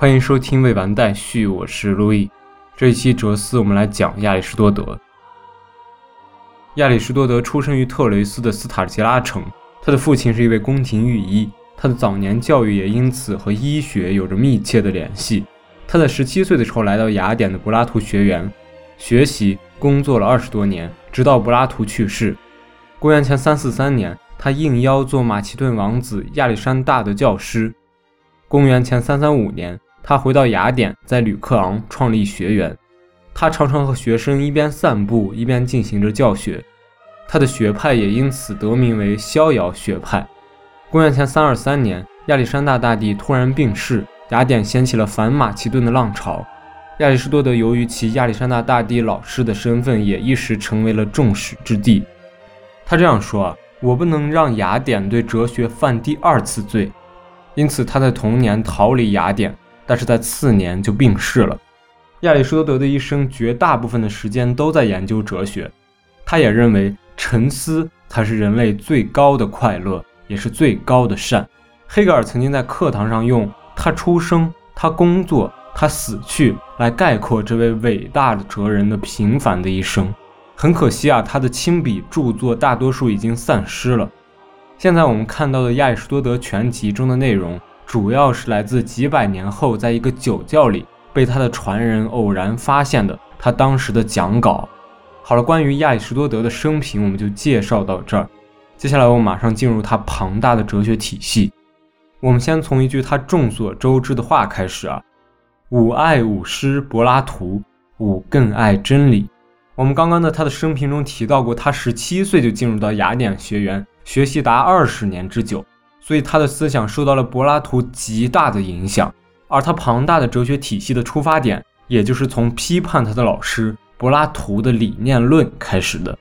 欢迎收听未完待续，我是路易。这一期哲思，我们来讲亚里士多德。亚里士多德出生于特雷斯的斯塔吉拉城，他的父亲是一位宫廷御医，他的早年教育也因此和医学有着密切的联系。他在十七岁的时候来到雅典的柏拉图学园学习，工作了二十多年，直到柏拉图去世。公元前三四三年，他应邀做马其顿王子亚历山大的教师。公元前三三五年，他回到雅典，在吕克昂创立学园。他常常和学生一边散步一边进行着教学。他的学派也因此得名为逍遥学派。公元前三二三年，亚历山大大帝突然病逝，雅典掀起了反马其顿的浪潮。亚里士多德由于其亚历山大大帝老师的身份，也一时成为了众矢之的。他这样说：“，我不能让雅典对哲学犯第二次罪。”因此，他在同年逃离雅典，但是在次年就病逝了。亚里士多德的一生绝大部分的时间都在研究哲学，他也认为沉思才是人类最高的快乐，也是最高的善。黑格尔曾经在课堂上用“他出生，他工作，他死去”来概括这位伟大的哲人的平凡的一生。很可惜啊，他的亲笔著作大多数已经散失了。现在我们看到的亚里士多德全集中的内容，主要是来自几百年后，在一个酒窖里被他的传人偶然发现的他当时的讲稿。好了，关于亚里士多德的生平，我们就介绍到这儿。接下来我们马上进入他庞大的哲学体系。我们先从一句他众所周知的话开始啊：“吾爱吾师柏拉图，吾更爱真理。”我们刚刚在他的生平中提到过，他十七岁就进入到雅典学园。学习达二十年之久，所以他的思想受到了柏拉图极大的影响，而他庞大的哲学体系的出发点，也就是从批判他的老师柏拉图的理念论开始的。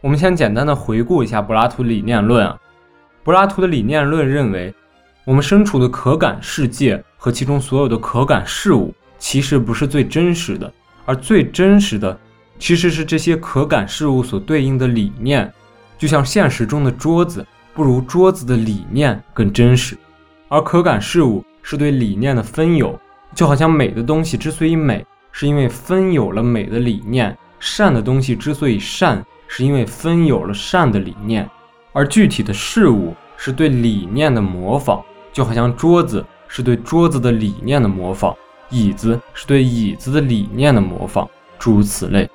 我们先简单的回顾一下柏拉图理念论啊，柏拉图的理念论认为，我们身处的可感世界和其中所有的可感事物，其实不是最真实的，而最真实的，其实是这些可感事物所对应的理念。就像现实中的桌子，不如桌子的理念更真实；而可感事物是对理念的分有，就好像美的东西之所以美，是因为分有了美的理念；善的东西之所以善，是因为分有了善的理念。而具体的事物是对理念的模仿，就好像桌子是对桌子的理念的模仿，椅子是对椅子的理念的模仿，诸如此类。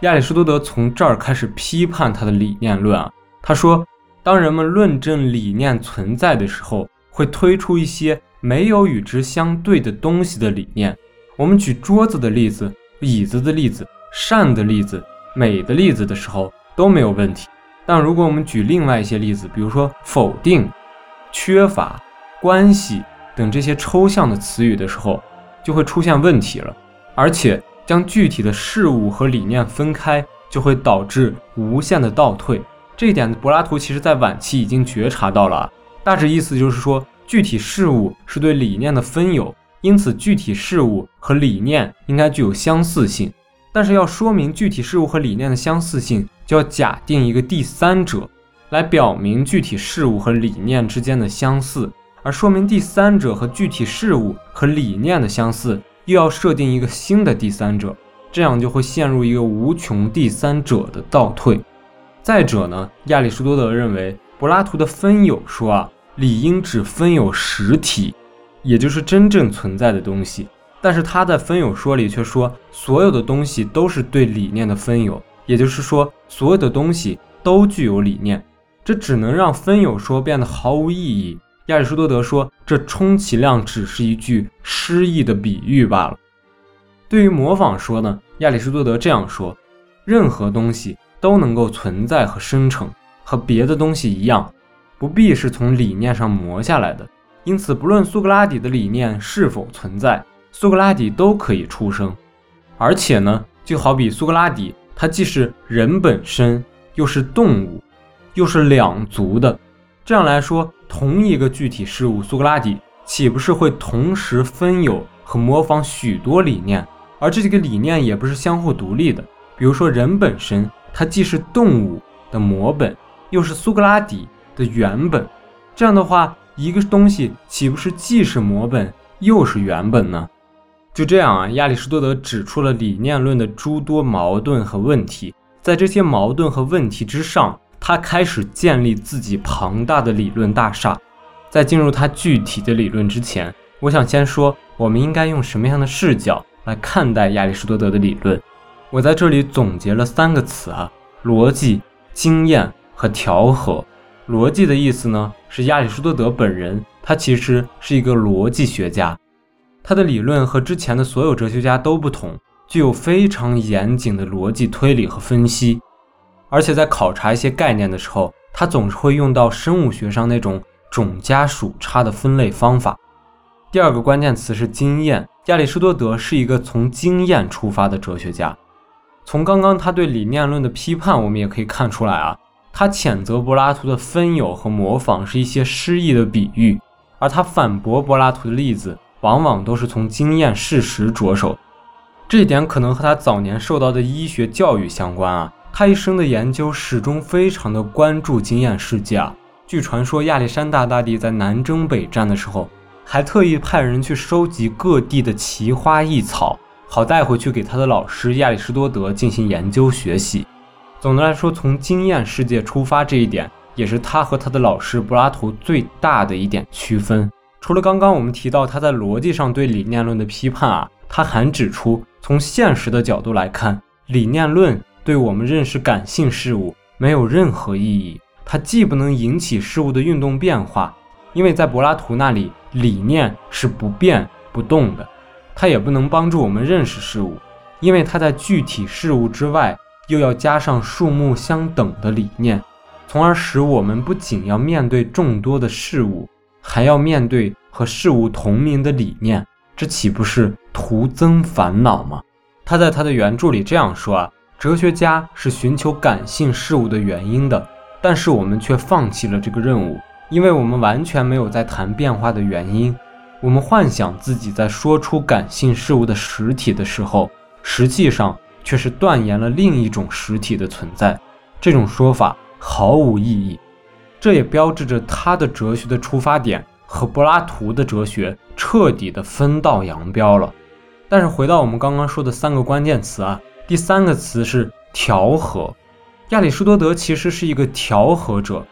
亚里士多德从这儿开始批判他的理念论啊。他说，当人们论证理念存在的时候，会推出一些没有与之相对的东西的理念。我们举桌子的例子、椅子的例子、善的例子、美的例子的时候都没有问题。但如果我们举另外一些例子，比如说否定、缺乏、关系等这些抽象的词语的时候，就会出现问题了，而且。将具体的事物和理念分开，就会导致无限的倒退。这一点，柏拉图其实在晚期已经觉察到了。大致意思就是说，具体事物是对理念的分有，因此具体事物和理念应该具有相似性。但是要说明具体事物和理念的相似性，就要假定一个第三者来表明具体事物和理念之间的相似，而说明第三者和具体事物和理念的相似。又要设定一个新的第三者，这样就会陷入一个无穷第三者的倒退。再者呢，亚里士多德认为柏拉图的分有说啊，理应只分有实体，也就是真正存在的东西。但是他在分有说里却说，所有的东西都是对理念的分有，也就是说，所有的东西都具有理念。这只能让分有说变得毫无意义。亚里士多德说，这充其量只是一句诗意的比喻罢了。对于模仿说呢，亚里士多德这样说：任何东西都能够存在和生成，和别的东西一样，不必是从理念上磨下来的。因此，不论苏格拉底的理念是否存在，苏格拉底都可以出生。而且呢，就好比苏格拉底，他既是人本身，又是动物，又是两足的。这样来说，同一个具体事物，苏格拉底岂不是会同时分有和模仿许多理念？而这几个理念也不是相互独立的。比如说，人本身，它既是动物的模本，又是苏格拉底的原本。这样的话，一个东西岂不是既是模本，又是原本呢？就这样啊，亚里士多德指出了理念论的诸多矛盾和问题，在这些矛盾和问题之上，他开始建立自己庞大的理论大厦。在进入他具体的理论之前，我想先说，我们应该用什么样的视角来看待亚里士多德的理论？我在这里总结了三个词啊：逻辑、经验和调和。逻辑的意思呢，是亚里士多德本人，他其实是一个逻辑学家。他的理论和之前的所有哲学家都不同，具有非常严谨的逻辑推理和分析，而且在考察一些概念的时候，他总是会用到生物学上那种种加属差的分类方法。第二个关键词是经验，亚里士多德是一个从经验出发的哲学家。从刚刚他对理念论的批判，我们也可以看出来啊，他谴责柏拉图的分有和模仿是一些诗意的比喻，而他反驳柏拉图的例子。往往都是从经验事实着手，这一点可能和他早年受到的医学教育相关啊。他一生的研究始终非常的关注经验世界啊。据传说，亚历山大大帝在南征北战的时候，还特意派人去收集各地的奇花异草，好带回去给他的老师亚里士多德进行研究学习。总的来说，从经验世界出发这一点，也是他和他的老师柏拉图最大的一点区分。除了刚刚我们提到他在逻辑上对理念论的批判啊，他还指出，从现实的角度来看，理念论对我们认识感性事物没有任何意义。它既不能引起事物的运动变化，因为在柏拉图那里，理念是不变不动的；它也不能帮助我们认识事物，因为它在具体事物之外又要加上数目相等的理念，从而使我们不仅要面对众多的事物。还要面对和事物同名的理念，这岂不是徒增烦恼吗？他在他的原著里这样说啊：哲学家是寻求感性事物的原因的，但是我们却放弃了这个任务，因为我们完全没有在谈变化的原因。我们幻想自己在说出感性事物的实体的时候，实际上却是断言了另一种实体的存在。这种说法毫无意义。这也标志着他的哲学的出发点和柏拉图的哲学彻底的分道扬镳了。但是回到我们刚刚说的三个关键词啊，第三个词是调和。亚里士多德其实是一个调和者，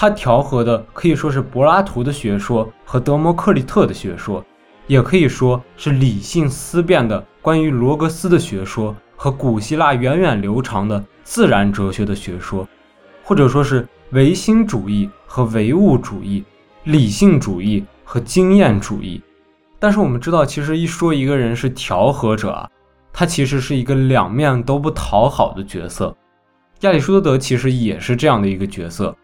他调和的可以说是柏拉图的学说和德谟克利特的学说，也可以说是理性思辨的关于罗格斯的学说和古希腊源远流长的自然哲学的学说，或者说是。唯心主义和唯物主义，理性主义和经验主义。但是我们知道，其实一说一个人是调和者啊，他其实是一个两面都不讨好的角色。亚里士多德其实也是这样的一个角色，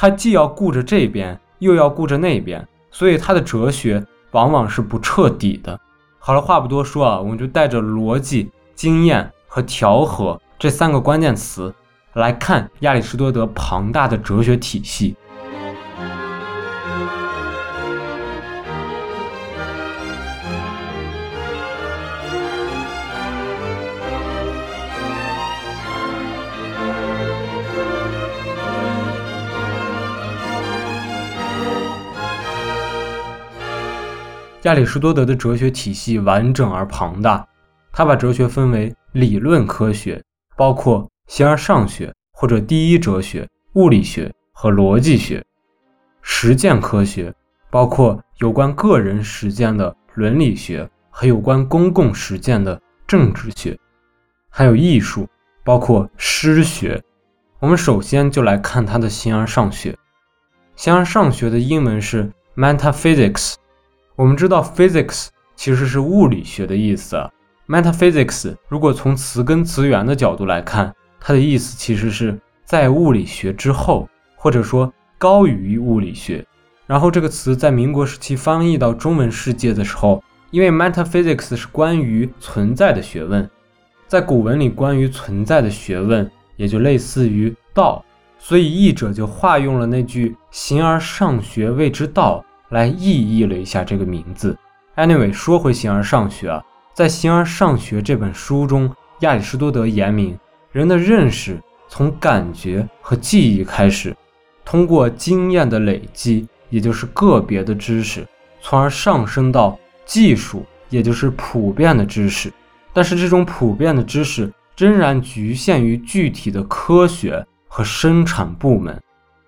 他既要顾着这边，又要顾着那边，所以他的哲学往往是不彻底的。好了，话不多说啊，我们就带着逻辑、经验和调和这三个关键词。来看亚里士多德庞大的哲学体系。亚里士多德的哲学体系完整而庞大，他把哲学分为理论科学，包括。形而上学或者第一哲学、物理学和逻辑学，实践科学包括有关个人实践的伦理学和有关公共实践的政治学，还有艺术，包括诗学。我们首先就来看他的形而上学。形而上学的英文是 metaphysics。我们知道 physics 其实是物理学的意思。metaphysics 如果从词根词源的角度来看，它的意思其实是在物理学之后，或者说高于物理学。然后这个词在民国时期翻译到中文世界的时候，因为 metaphysics 是关于存在的学问，在古文里关于存在的学问也就类似于道，所以译者就化用了那句“形而上学谓之道”来意译了一下这个名字。Anyway，说回形而上学啊，在形而上学这本书中，亚里士多德言明。人的认识从感觉和记忆开始，通过经验的累积，也就是个别的知识，从而上升到技术，也就是普遍的知识。但是这种普遍的知识仍然局限于具体的科学和生产部门。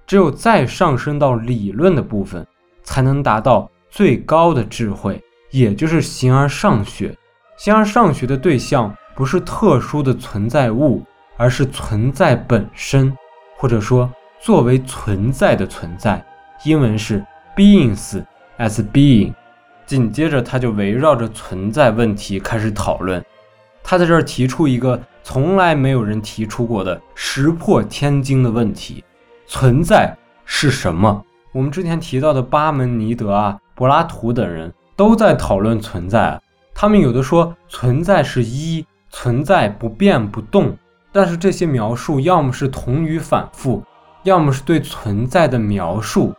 只有再上升到理论的部分，才能达到最高的智慧，也就是形而上学。形而上学的对象不是特殊的存在物，而是存在本身，或者说作为存在的存在。英文是 beings as being。紧接着，他就围绕着存在问题开始讨论。他在这儿提出一个从来没有人提出过的石破天惊的问题：存在是什么？我们之前提到的巴门尼德啊、柏拉图等人都在讨论存在。他们有的说存在是一，存在不变不动。但是这些描述要么是同语反复，要么是对存在的描述。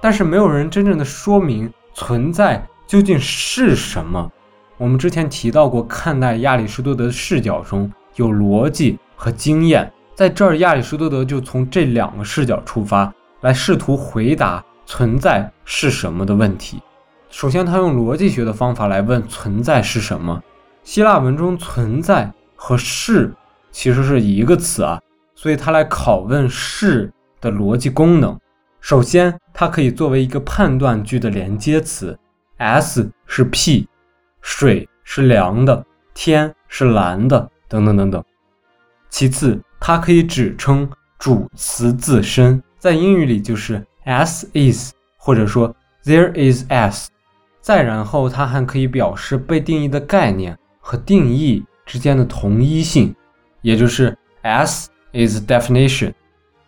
但是没有人真正的说明存在。究竟是什么？我们之前提到过，看待亚里士多德的视角中有逻辑和经验。在这儿，亚里士多德就从这两个视角出发，来试图回答存在是什么的问题。首先，他用逻辑学的方法来问存在是什么。希腊文中“存在”和“是”其实是一个词啊，所以他来拷问“是”的逻辑功能。首先，它可以作为一个判断句的连接词。S 是 P，水是凉的，天是蓝的，等等等等。其次，它可以指称主词自身，在英语里就是 S is，或者说 There is S。再然后，它还可以表示被定义的概念和定义之间的同一性，也就是 S is definition。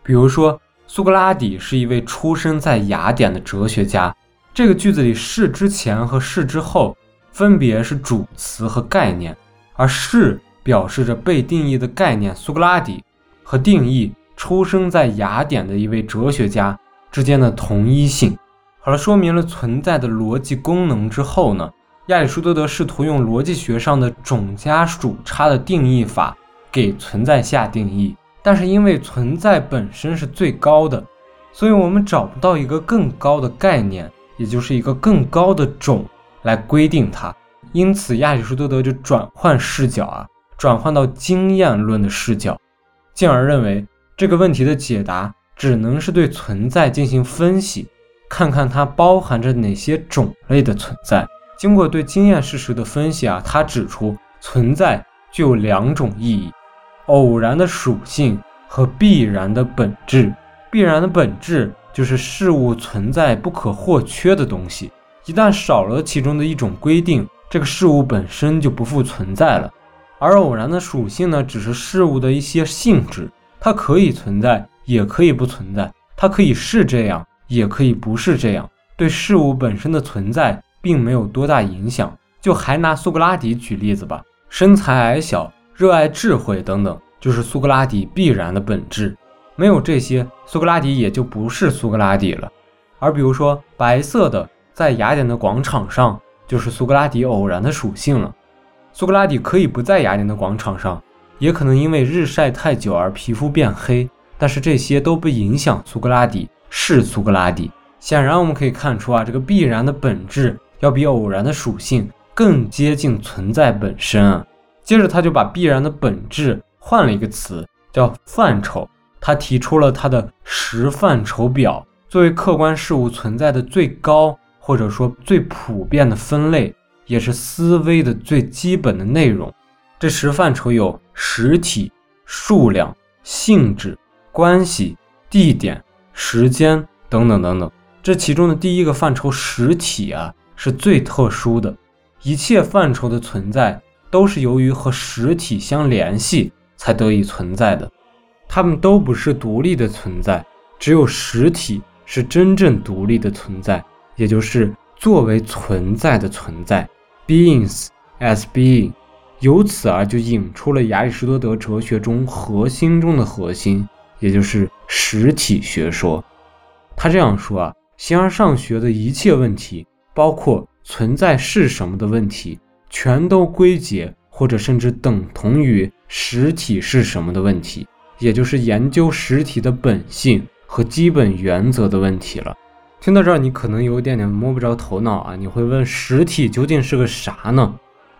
比如说，苏格拉底是一位出生在雅典的哲学家。这个句子里，是之前和是之后分别是主词和概念，而是表示着被定义的概念苏格拉底和定义出生在雅典的一位哲学家之间的同一性。好了，说明了存在的逻辑功能之后呢，亚里士多德试图用逻辑学上的种加属差的定义法给存在下定义，但是因为存在本身是最高的，所以我们找不到一个更高的概念。也就是一个更高的种来规定它，因此亚里士多德就转换视角啊，转换到经验论的视角，进而认为这个问题的解答只能是对存在进行分析，看看它包含着哪些种类的存在。经过对经验事实的分析啊，他指出存在具有两种意义：偶然的属性和必然的本质。必然的本质。就是事物存在不可或缺的东西，一旦少了其中的一种规定，这个事物本身就不复存在了。而偶然的属性呢，只是事物的一些性质，它可以存在，也可以不存在；它可以是这样，也可以不是这样。对事物本身的存在并没有多大影响。就还拿苏格拉底举例子吧，身材矮小，热爱智慧等等，就是苏格拉底必然的本质。没有这些，苏格拉底也就不是苏格拉底了。而比如说，白色的在雅典的广场上，就是苏格拉底偶然的属性了。苏格拉底可以不在雅典的广场上，也可能因为日晒太久而皮肤变黑，但是这些都不影响苏格拉底是苏格拉底。显然，我们可以看出啊，这个必然的本质要比偶然的属性更接近存在本身啊。接着，他就把必然的本质换了一个词，叫范畴。他提出了他的十范畴表，作为客观事物存在的最高或者说最普遍的分类，也是思维的最基本的内容。这十范畴有实体、数量、性质、关系、地点、时间等等等等。这其中的第一个范畴实体啊，是最特殊的。一切范畴的存在都是由于和实体相联系才得以存在的。它们都不是独立的存在，只有实体是真正独立的存在，也就是作为存在的存在，beings as being。由此啊就引出了亚里士多德哲学中核心中的核心，也就是实体学说。他这样说啊，形而上学的一切问题，包括存在是什么的问题，全都归结或者甚至等同于实体是什么的问题。也就是研究实体的本性和基本原则的问题了。听到这儿，你可能有点点摸不着头脑啊！你会问，实体究竟是个啥呢？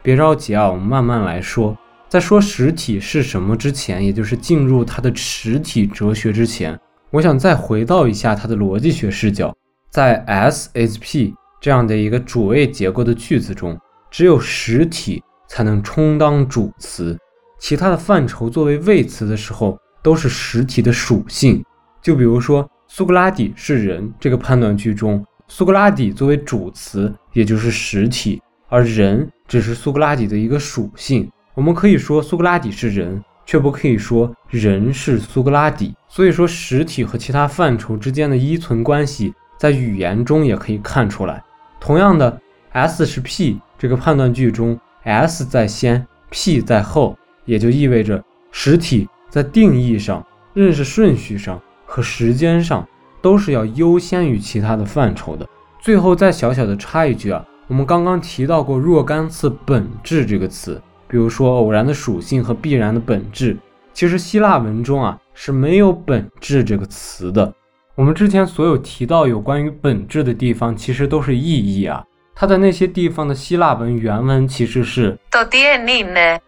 别着急啊，我们慢慢来说。在说实体是什么之前，也就是进入它的实体哲学之前，我想再回到一下它的逻辑学视角。在 S S P 这样的一个主谓结构的句子中，只有实体才能充当主词，其他的范畴作为谓词的时候，都是实体的属性。就比如说。苏格拉底是人这个判断句中，苏格拉底作为主词，也就是实体，而人只是苏格拉底的一个属性。我们可以说苏格拉底是人，却不可以说人是苏格拉底。所以说，实体和其他范畴之间的依存关系，在语言中也可以看出来。同样的，S 是 P 这个判断句中，S 在先，P 在后，也就意味着实体在定义上、认识顺序上。和时间上都是要优先于其他的范畴的。最后再小小的插一句啊，我们刚刚提到过若干次“本质”这个词，比如说偶然的属性和必然的本质。其实希腊文中啊是没有“本质”这个词的。我们之前所有提到有关于“本质”的地方，其实都是意义啊。它的那些地方的希腊文原文其实是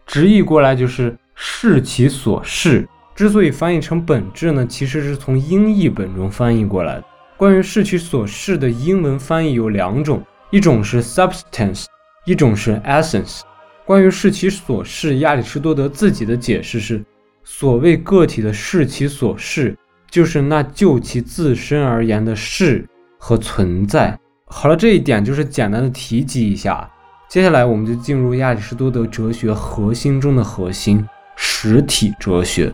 直译过来就是“视其所视”。之所以翻译成本质呢，其实是从英译本中翻译过来的。关于视其所视的英文翻译有两种，一种是 substance，一种是 essence。关于视其所视，亚里士多德自己的解释是：所谓个体的视其所视，就是那就其自身而言的视和存在。好了，这一点就是简单的提及一下。接下来我们就进入亚里士多德哲学核心中的核心——实体哲学。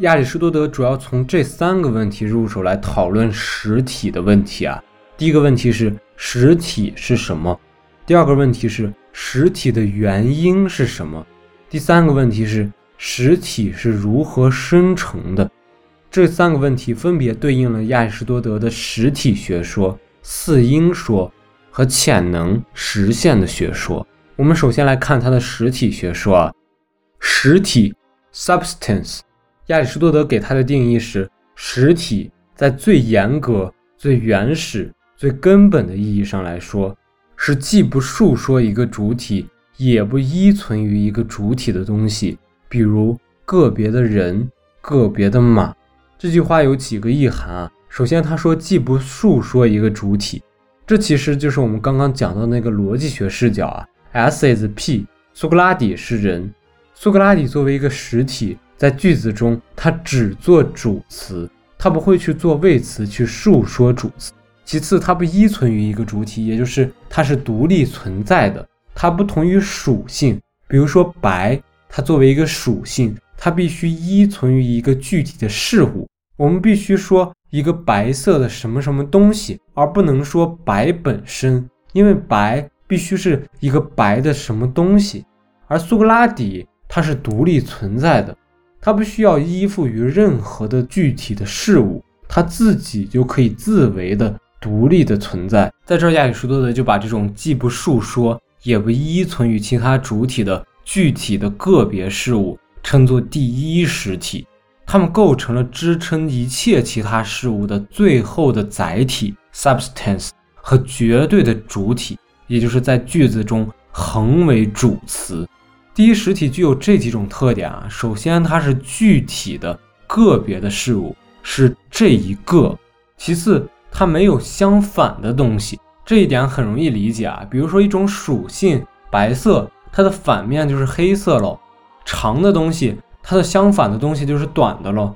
亚里士多德主要从这三个问题入手来讨论实体的问题啊。第一个问题是实体是什么？第二个问题是实体的原因是什么？第三个问题是实体是如何生成的？这三个问题分别对应了亚里士多德的实体学说、四因说和潜能实现的学说。我们首先来看他的实体学说啊，实体 （substance）。亚里士多德给它的定义是：实体在最严格、最原始、最根本的意义上来说，是既不述说一个主体，也不依存于一个主体的东西。比如个别的人、个别的马。这句话有几个意涵啊？首先，他说既不述说一个主体，这其实就是我们刚刚讲到那个逻辑学视角啊。S is P，苏格拉底是人，苏格拉底作为一个实体。在句子中，它只做主词，它不会去做谓词去述说主词。其次，它不依存于一个主体，也就是它是独立存在的。它不同于属性，比如说白，它作为一个属性，它必须依存于一个具体的事物。我们必须说一个白色的什么什么东西，而不能说白本身，因为白必须是一个白的什么东西。而苏格拉底，它是独立存在的。他不需要依附于任何的具体的事物，他自己就可以自为的独立的存在。在这儿，亚里士多德就把这种既不述说也不依存于其他主体的具体的个别事物称作第一实体，它们构成了支撑一切其他事物的最后的载体 （substance） 和绝对的主体，也就是在句子中恒为主词。第一实体具有这几种特点啊，首先它是具体的个别的事物，是这一个；其次它没有相反的东西，这一点很容易理解啊。比如说一种属性白色，它的反面就是黑色喽；长的东西，它的相反的东西就是短的喽。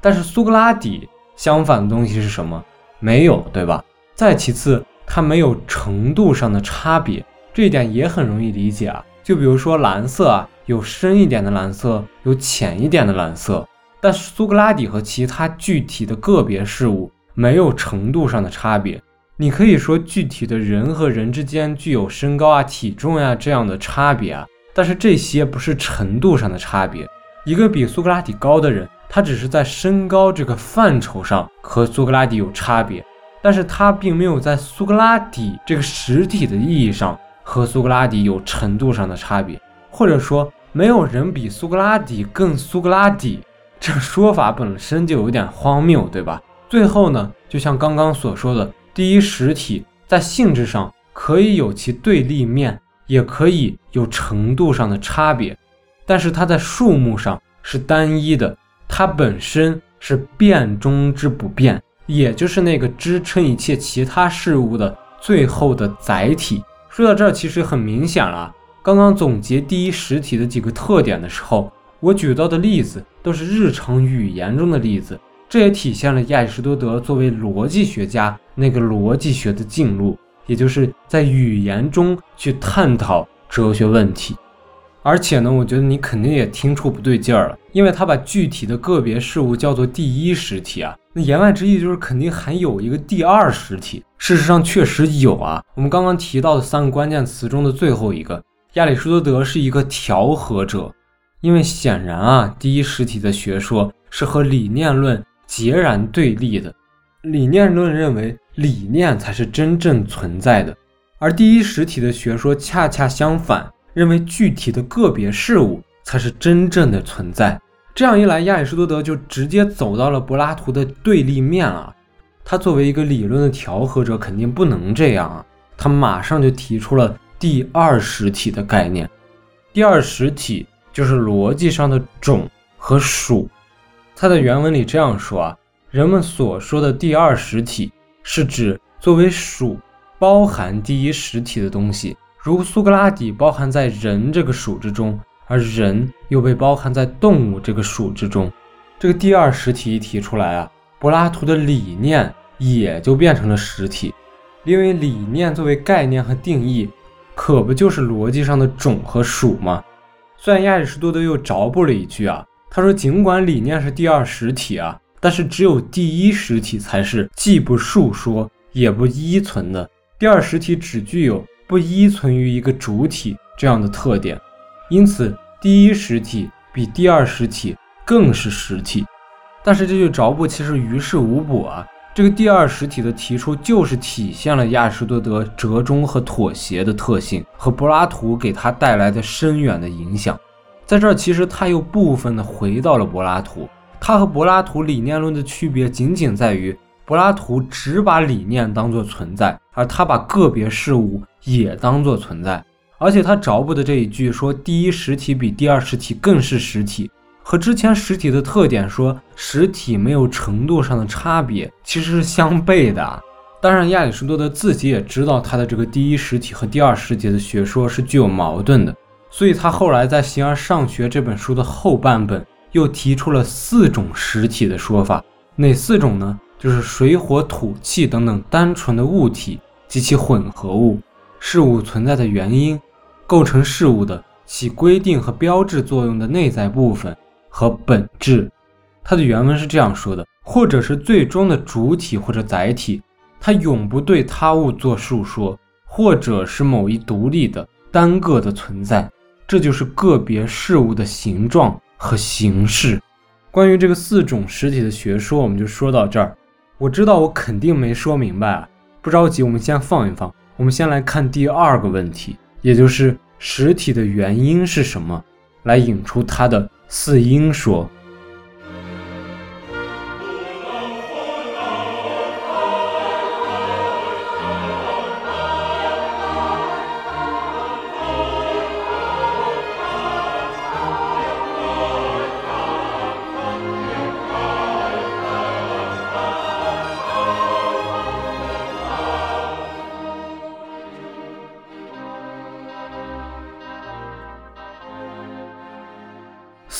但是苏格拉底相反的东西是什么？没有，对吧？再其次，它没有程度上的差别，这一点也很容易理解啊。就比如说蓝色啊，有深一点的蓝色，有浅一点的蓝色。但苏格拉底和其他具体的个别事物没有程度上的差别。你可以说具体的人和人之间具有身高啊、体重呀这样的差别啊，但是这些不是程度上的差别。一个比苏格拉底高的人，他只是在身高这个范畴上和苏格拉底有差别，但是他并没有在苏格拉底这个实体的意义上和苏格拉底有程度上的差别，或者说没有人比苏格拉底更苏格拉底。这说法本身就有点荒谬，对吧？最后呢，就像刚刚所说的，第一实体在性质上可以有其对立面，也可以有程度上的差别，但是它在数目上是单一的，它本身是变中之不变，也就是那个支撑一切其他事物的最后的载体。说到这儿，其实很明显了。刚刚总结第一实体的几个特点的时候，我举到的例子都是日常语言中的例子。这也体现了亚里士多德作为逻辑学家那个逻辑学的进路，也就是在语言中去探讨哲学问题。而且呢，我觉得你肯定也听出不对劲儿了，因为他把具体的个别事物叫做第一实体啊，那言外之意就是肯定还有一个第二实体。事实上确实有啊，我们刚刚提到的三个关键词中的最后一个，亚里士多德是一个调和者，因为显然啊，第一实体的学说是和理念论。截然对立的理念论认为理念才是真正存在的，而第一实体的学说恰恰相反，认为具体的个别事物才是真正的存在。这样一来，亚里士多德就直接走到了柏拉图的对立面了。他作为一个理论的调和者，肯定不能这样啊！他马上就提出了第二实体的概念。第二实体就是逻辑上的种和属。他的原文里这样说啊，人们所说的第二实体是指作为属包含第一实体的东西，如苏格拉底包含在人这个属之中，而人又被包含在动物这个属之中。这个第二实体一提出来啊，柏拉图的理念也就变成了实体，因为理念作为概念和定义，可不就是逻辑上的种和属吗？虽然亚里士多德又着补了一句啊。他说：“尽管理念是第二实体啊，但是只有第一实体才是既不述说也不依存的。第二实体只具有不依存于一个主体这样的特点，因此第一实体比第二实体更是实体。但是这句着不其实于事无补啊。这个第二实体的提出，就是体现了亚里士多德折中和妥协的特性和柏拉图给他带来的深远的影响。”在这儿，其实他又部分的回到了柏拉图。他和柏拉图理念论的区别，仅仅在于柏拉图只把理念当作存在，而他把个别事物也当作存在。而且他着补的这一句说，第一实体比第二实体更是实体，和之前实体的特点说实体没有程度上的差别，其实是相悖的。当然，亚里士多德自己也知道他的这个第一实体和第二实体的学说是具有矛盾的。所以他后来在《形而上学》这本书的后半本又提出了四种实体的说法，哪四种呢？就是水、火、土、气等等单纯的物体及其混合物，事物存在的原因，构成事物的起规定和标志作用的内在部分和本质。它的原文是这样说的：或者是最终的主体或者载体，它永不对他物做述说；或者是某一独立的单个的存在。这就是个别事物的形状和形式。关于这个四种实体的学说，我们就说到这儿。我知道我肯定没说明白啊，不着急，我们先放一放。我们先来看第二个问题，也就是实体的原因是什么，来引出他的四因说。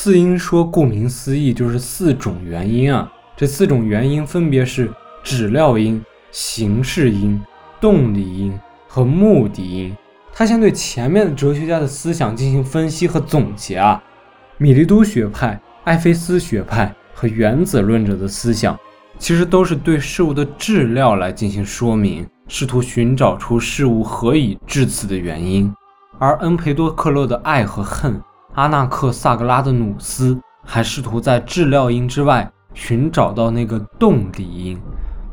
四因说，顾名思义就是四种原因啊。这四种原因分别是质料因、形式因、动力因和目的因。他先对前面的哲学家的思想进行分析和总结啊。米利都学派、埃菲斯学派和原子论者的思想，其实都是对事物的质料来进行说明，试图寻找出事物何以至此的原因。而恩培多克勒的爱和恨，阿纳克萨格拉的努斯，还试图在质料音之外寻找到那个动力音。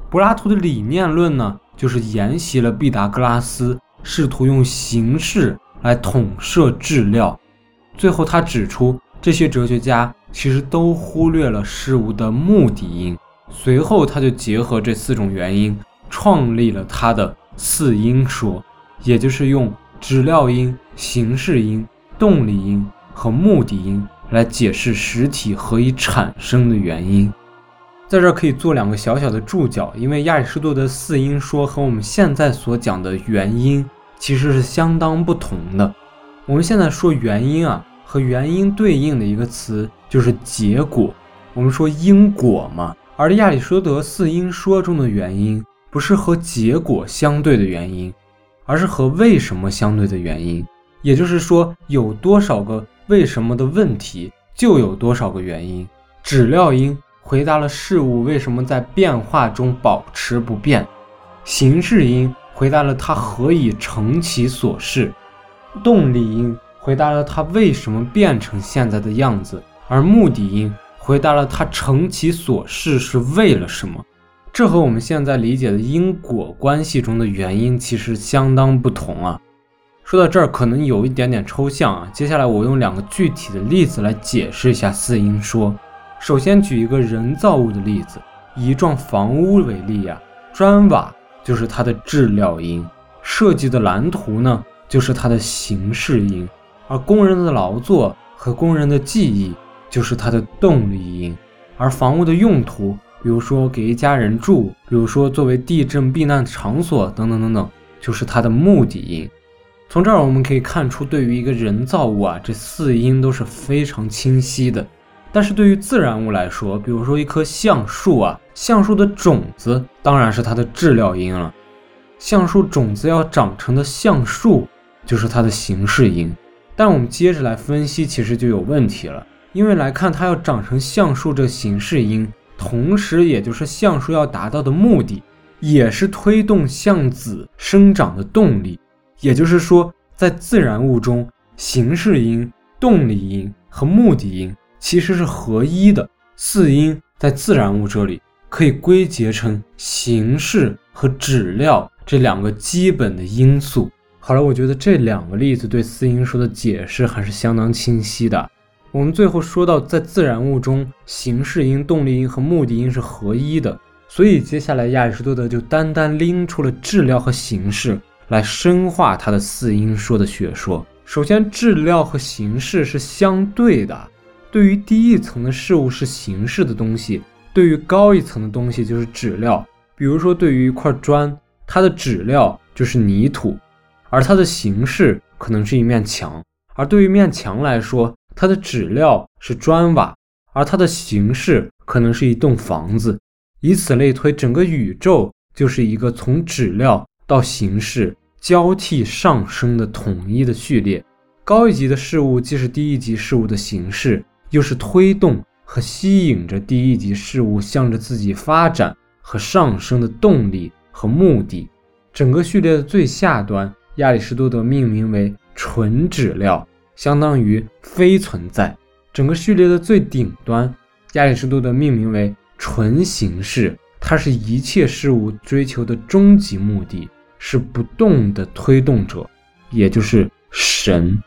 柏拉图的理念论呢，就是沿袭了毕达哥拉斯，试图用形式来统摄质料。最后，他指出这些哲学家其实都忽略了事物的目的因。随后，他就结合这四种原因，创立了他的四因说，也就是用。质料因、形式因、动力因和目的因来解释实体何以产生的原因，在这儿可以做两个小小的注脚，因为亚里士多德四因说和我们现在所讲的原因其实是相当不同的。我们现在说原因啊，和原因对应的一个词就是结果，我们说因果嘛。而亚里士多德四因说中的原因，不是和结果相对的原因。而是和为什么相对的原因，也就是说，有多少个为什么的问题，就有多少个原因。质料因回答了事物为什么在变化中保持不变，形式因回答了它何以成其所是，动力因回答了它为什么变成现在的样子，而目的因回答了它成其所是是为了什么。这和我们现在理解的因果关系中的原因其实相当不同啊。说到这儿可能有一点点抽象啊。接下来我用两个具体的例子来解释一下四因说。首先举一个人造物的例子，以一幢房屋为例啊，砖瓦就是它的质料因，设计的蓝图呢就是它的形式因，而工人的劳作和工人的记忆就是它的动力因，而房屋的用途。比如说给一家人住，比如说作为地震避难场所等等等等，就是它的目的因。从这儿我们可以看出，对于一个人造物啊，这四因都是非常清晰的。但是对于自然物来说，比如说一棵橡树啊，橡树的种子当然是它的质料因了。橡树种子要长成的橡树，就是它的形式因。但我们接着来分析，其实就有问题了，因为来看它要长成橡树这形式因。同时，也就是橡树要达到的目的，也是推动橡子生长的动力。也就是说，在自然物中，形式因、动力因和目的因其实是合一的。四因在自然物这里可以归结成形式和质料这两个基本的因素。好了，我觉得这两个例子对四因说的解释还是相当清晰的。我们最后说到，在自然物中，形式因、动力因和目的因是合一的，所以接下来亚里士多德就单单拎出了质料和形式来深化他的四因说的学说。首先，质料和形式是相对的，对于低一层的事物是形式的东西，对于高一层的东西就是质料。比如说，对于一块砖，它的质料就是泥土，而它的形式可能是一面墙；而对于一面墙来说，它的质料是砖瓦，而它的形式可能是一栋房子，以此类推，整个宇宙就是一个从质料到形式交替上升的统一的序列。高一级的事物既是低一级事物的形式，又是推动和吸引着低一级事物向着自己发展和上升的动力和目的。整个序列的最下端，亚里士多德命名为纯质料。相当于非存在。整个序列的最顶端，亚里士多德命名为纯形式，它是一切事物追求的终极目的，是不动的推动者，也就是神。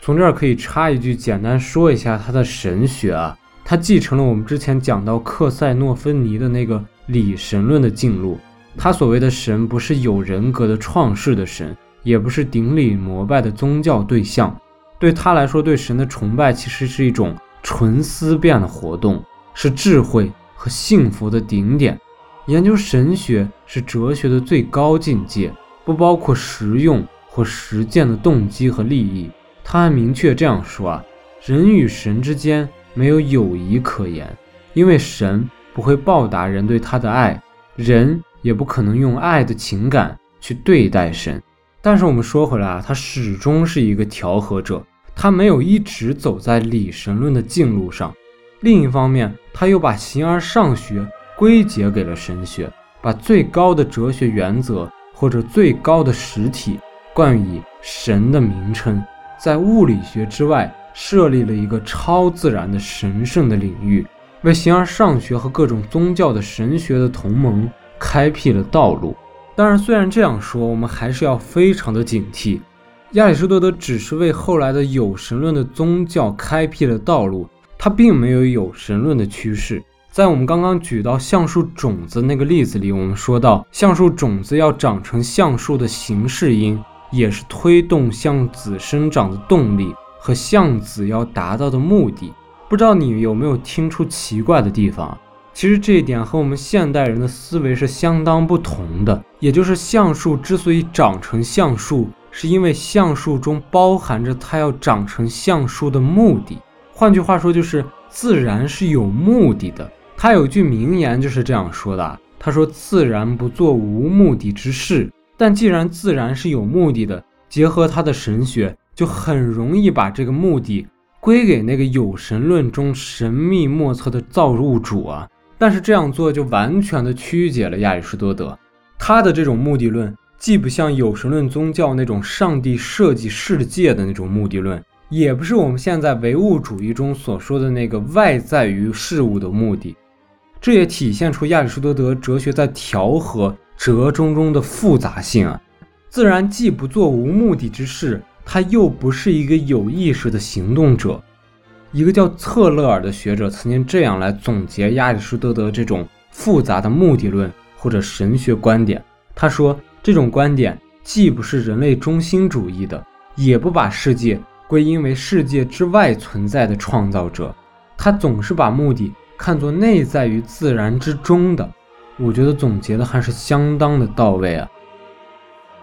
从这儿可以插一句，简单说一下他的神学啊，他继承了我们之前讲到克塞诺芬尼的那个理神论的进路。他所谓的神，不是有人格的创世的神，也不是顶礼膜拜的宗教对象。对他来说，对神的崇拜其实是一种纯思辨的活动，是智慧和幸福的顶点。研究神学是哲学的最高境界，不包括实用或实践的动机和利益。他还明确这样说啊：人与神之间没有友谊可言，因为神不会报答人对他的爱，人也不可能用爱的情感去对待神。但是我们说回来啊，他始终是一个调和者。他没有一直走在理神论的近路上，另一方面，他又把形而上学归结给了神学，把最高的哲学原则或者最高的实体冠以神的名称，在物理学之外设立了一个超自然的神圣的领域，为形而上学和各种宗教的神学的同盟开辟了道路。当然，虽然这样说，我们还是要非常的警惕。亚里士多德只是为后来的有神论的宗教开辟了道路，他并没有有神论的趋势。在我们刚刚举到橡树种子那个例子里，我们说到橡树种子要长成橡树的形式因，也是推动橡子生长的动力和橡子要达到的目的。不知道你有没有听出奇怪的地方？其实这一点和我们现代人的思维是相当不同的。也就是橡树之所以长成橡树。是因为橡树中包含着它要长成橡树的目的，换句话说，就是自然是有目的的。他有句名言就是这样说的：“他说自然不做无目的之事。”但既然自然是有目的的，结合他的神学，就很容易把这个目的归给那个有神论中神秘莫测的造物主啊。但是这样做就完全的曲解了亚里士多德他的这种目的论。既不像有神论宗教那种上帝设计世界的那种目的论，也不是我们现在唯物主义中所说的那个外在于事物的目的。这也体现出亚里士多德哲学在调和折中中的复杂性啊。自然既不做无目的之事，他又不是一个有意识的行动者。一个叫策勒尔的学者曾经这样来总结亚里士多德这种复杂的目的论或者神学观点，他说。这种观点既不是人类中心主义的，也不把世界归因为世界之外存在的创造者，他总是把目的看作内在于自然之中的。我觉得总结的还是相当的到位啊。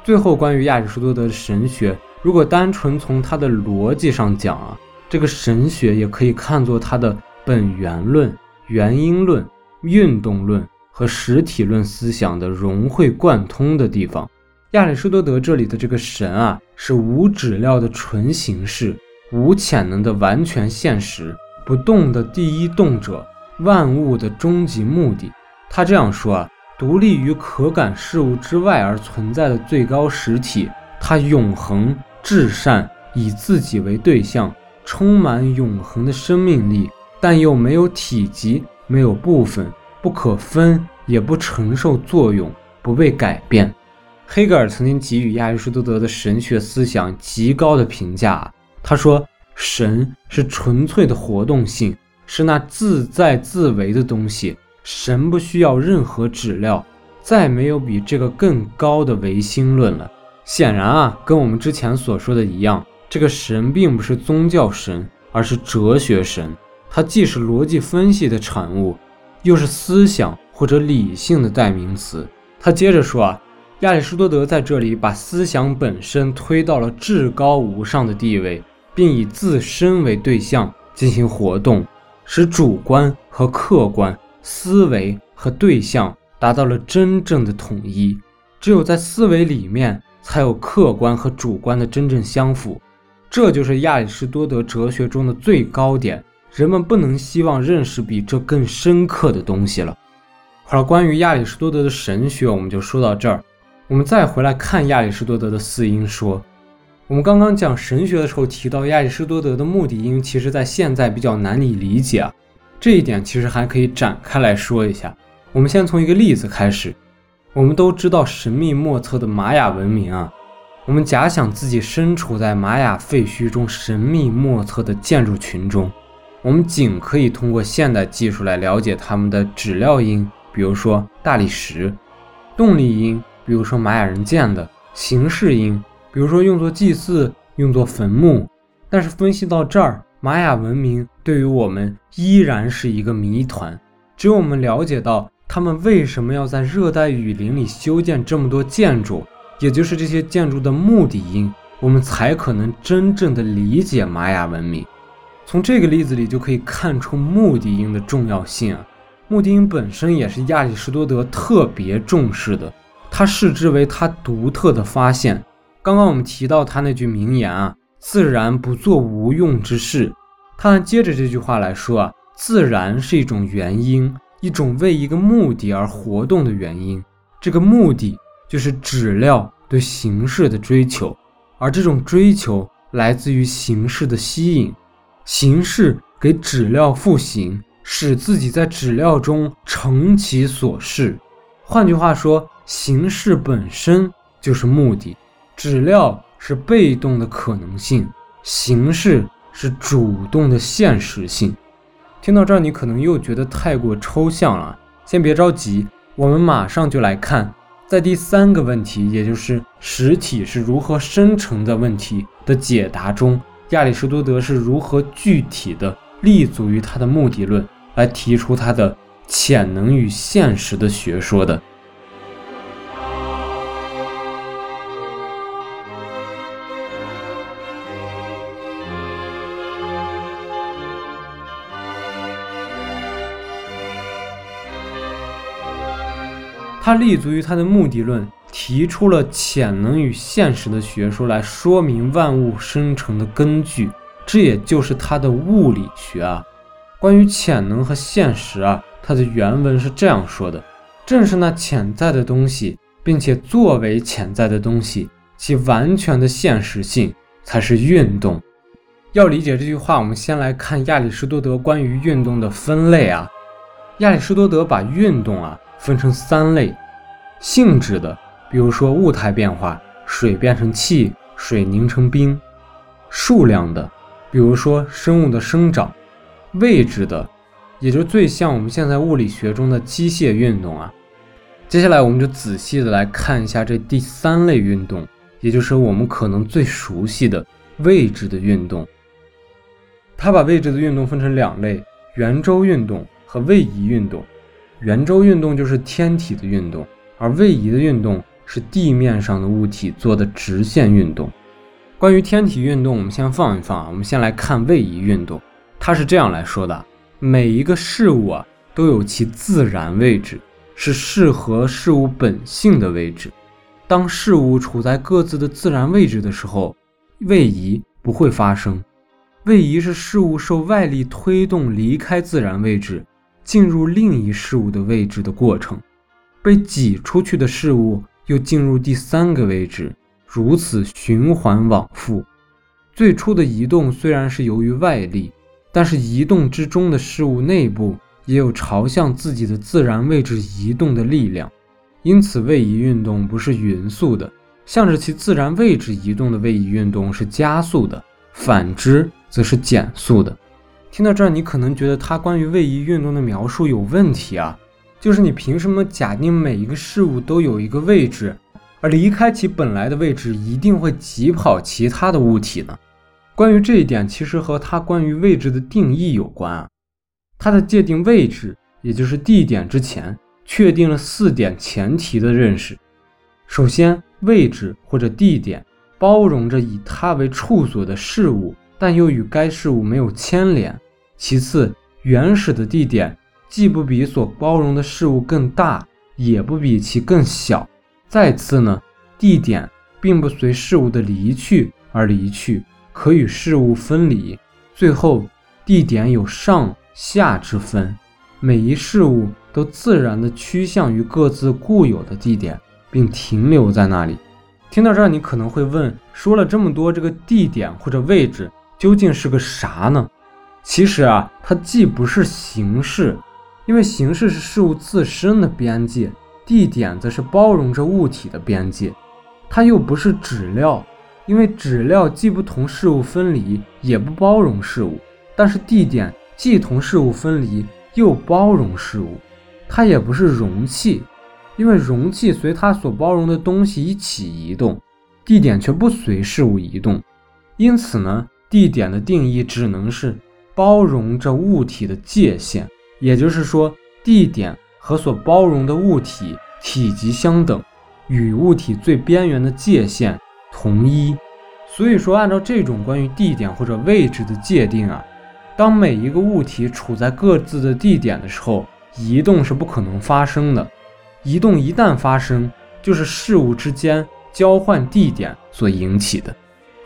最后，关于亚里士多德的神学，如果单纯从他的逻辑上讲啊，这个神学也可以看作他的本源论、原因论、运动论。和实体论思想的融会贯通的地方，亚里士多德这里的这个神啊，是无质料的纯形式，无潜能的完全现实，不动的第一动者，万物的终极目的。他这样说啊，独立于可感事物之外而存在的最高实体，它永恒至善，以自己为对象，充满永恒的生命力，但又没有体积，没有部分。不可分，也不承受作用，不被改变。黑格尔曾经给予亚里士多德的神学思想极高的评价。他说：“神是纯粹的活动性，是那自在自为的东西。神不需要任何质料，再没有比这个更高的唯心论了。”显然啊，跟我们之前所说的一样，这个神并不是宗教神，而是哲学神。它既是逻辑分析的产物。又是思想或者理性的代名词。他接着说啊，亚里士多德在这里把思想本身推到了至高无上的地位，并以自身为对象进行活动，使主观和客观、思维和对象达到了真正的统一。只有在思维里面，才有客观和主观的真正相符。这就是亚里士多德哲学中的最高点。人们不能希望认识比这更深刻的东西了。好了，关于亚里士多德的神学，我们就说到这儿。我们再回来看亚里士多德的四因说。我们刚刚讲神学的时候提到亚里士多德的目的因，其实在现在比较难以理解啊。这一点其实还可以展开来说一下。我们先从一个例子开始。我们都知道神秘莫测的玛雅文明啊。我们假想自己身处在玛雅废墟中神秘莫测的建筑群中。我们仅可以通过现代技术来了解他们的质料因，比如说大理石；动力因，比如说玛雅人建的；形式因，比如说用作祭祀、用作坟墓。但是分析到这儿，玛雅文明对于我们依然是一个谜团。只有我们了解到他们为什么要在热带雨林里修建这么多建筑，也就是这些建筑的目的因，我们才可能真正的理解玛雅文明。从这个例子里就可以看出目的因的重要性啊。目的因本身也是亚里士多德特别重视的，他视之为他独特的发现。刚刚我们提到他那句名言啊：“自然不做无用之事。”他接着这句话来说啊：“自然是一种原因，一种为一个目的而活动的原因。这个目的就是质料对形式的追求，而这种追求。”来自于形式的吸引，形式给质料赋形，使自己在质料中成其所是。换句话说，形式本身就是目的，质料是被动的可能性，形式是主动的现实性。听到这儿，你可能又觉得太过抽象了。先别着急，我们马上就来看，在第三个问题，也就是实体是如何生成的问题的解答中，亚里士多德是如何具体的立足于他的目的论，来提出他的。潜能与现实的学说的，他立足于他的目的论，提出了潜能与现实的学说来说明万物生成的根据，这也就是他的物理学啊。关于潜能和现实啊。它的原文是这样说的：正是那潜在的东西，并且作为潜在的东西，其完全的现实性才是运动。要理解这句话，我们先来看亚里士多德关于运动的分类啊。亚里士多德把运动啊分成三类：性质的，比如说物态变化，水变成气，水凝成冰；数量的，比如说生物的生长；位置的。也就最像我们现在物理学中的机械运动啊。接下来，我们就仔细的来看一下这第三类运动，也就是我们可能最熟悉的位置的运动。他把位置的运动分成两类：圆周运动和位移运动。圆周运动就是天体的运动，而位移的运动是地面上的物体做的直线运动。关于天体运动，我们先放一放啊。我们先来看位移运动，它是这样来说的。每一个事物啊，都有其自然位置，是适合事物本性的位置。当事物处在各自的自然位置的时候，位移不会发生。位移是事物受外力推动离开自然位置，进入另一事物的位置的过程。被挤出去的事物又进入第三个位置，如此循环往复。最初的移动虽然是由于外力。但是移动之中的事物内部也有朝向自己的自然位置移动的力量，因此位移运动不是匀速的，向着其自然位置移动的位移运动是加速的，反之则是减速的。听到这儿，你可能觉得他关于位移运动的描述有问题啊，就是你凭什么假定每一个事物都有一个位置，而离开其本来的位置一定会疾跑其他的物体呢？关于这一点，其实和他关于位置的定义有关啊。他在界定位置，也就是地点之前，确定了四点前提的认识。首先，位置或者地点包容着以它为处所的事物，但又与该事物没有牵连。其次，原始的地点既不比所包容的事物更大，也不比其更小。再次呢，地点并不随事物的离去而离去。可与事物分离。最后，地点有上下之分，每一事物都自然地趋向于各自固有的地点，并停留在那里。听到这儿，你可能会问：说了这么多，这个地点或者位置究竟是个啥呢？其实啊，它既不是形式，因为形式是事物自身的边界，地点则是包容着物体的边界，它又不是质料。因为质料既不同事物分离，也不包容事物，但是地点既同事物分离，又包容事物。它也不是容器，因为容器随它所包容的东西一起移动，地点却不随事物移动。因此呢，地点的定义只能是包容着物体的界限，也就是说，地点和所包容的物体体积相等，与物体最边缘的界限。同一，所以说，按照这种关于地点或者位置的界定啊，当每一个物体处在各自的地点的时候，移动是不可能发生的。移动一旦发生，就是事物之间交换地点所引起的。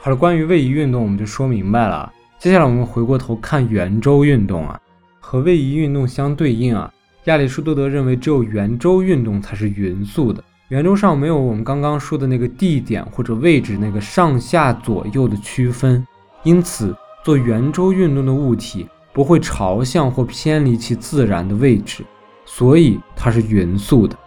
好了，关于位移运动我们就说明白了。接下来我们回过头看圆周运动啊，和位移运动相对应啊，亚里士多德认为只有圆周运动才是匀速的。圆周上没有我们刚刚说的那个地点或者位置那个上下左右的区分，因此做圆周运动的物体不会朝向或偏离其自然的位置，所以它是匀速的。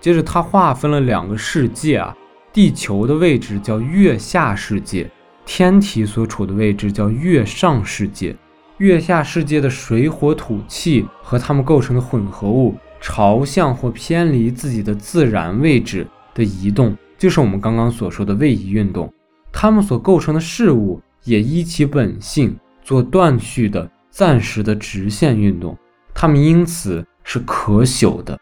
接着，它划分了两个世界啊，地球的位置叫月下世界，天体所处的位置叫月上世界。月下世界的水、火、土、气和它们构成的混合物。朝向或偏离自己的自然位置的移动，就是我们刚刚所说的位移运动。它们所构成的事物也依其本性做断续的、暂时的直线运动，它们因此是可朽的。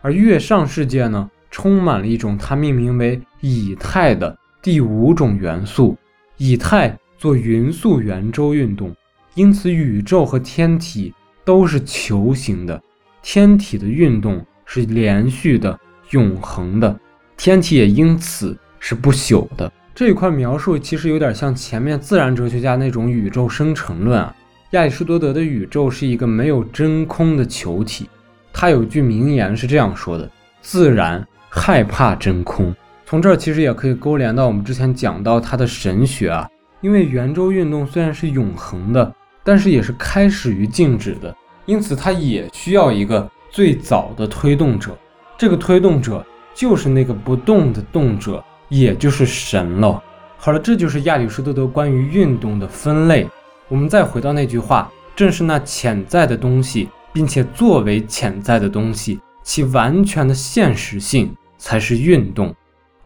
而月上世界呢，充满了一种它命名为以太的第五种元素。以太做匀速圆周运动，因此宇宙和天体都是球形的。天体的运动是连续的、永恒的，天体也因此是不朽的。这一块描述其实有点像前面自然哲学家那种宇宙生成论啊。亚里士多德的宇宙是一个没有真空的球体，他有句名言是这样说的：“自然害怕真空。”从这儿其实也可以勾连到我们之前讲到他的神学啊，因为圆周运动虽然是永恒的，但是也是开始于静止的。因此，它也需要一个最早的推动者，这个推动者就是那个不动的动者，也就是神了。好了，这就是亚里士多德关于运动的分类。我们再回到那句话，正是那潜在的东西，并且作为潜在的东西，其完全的现实性才是运动。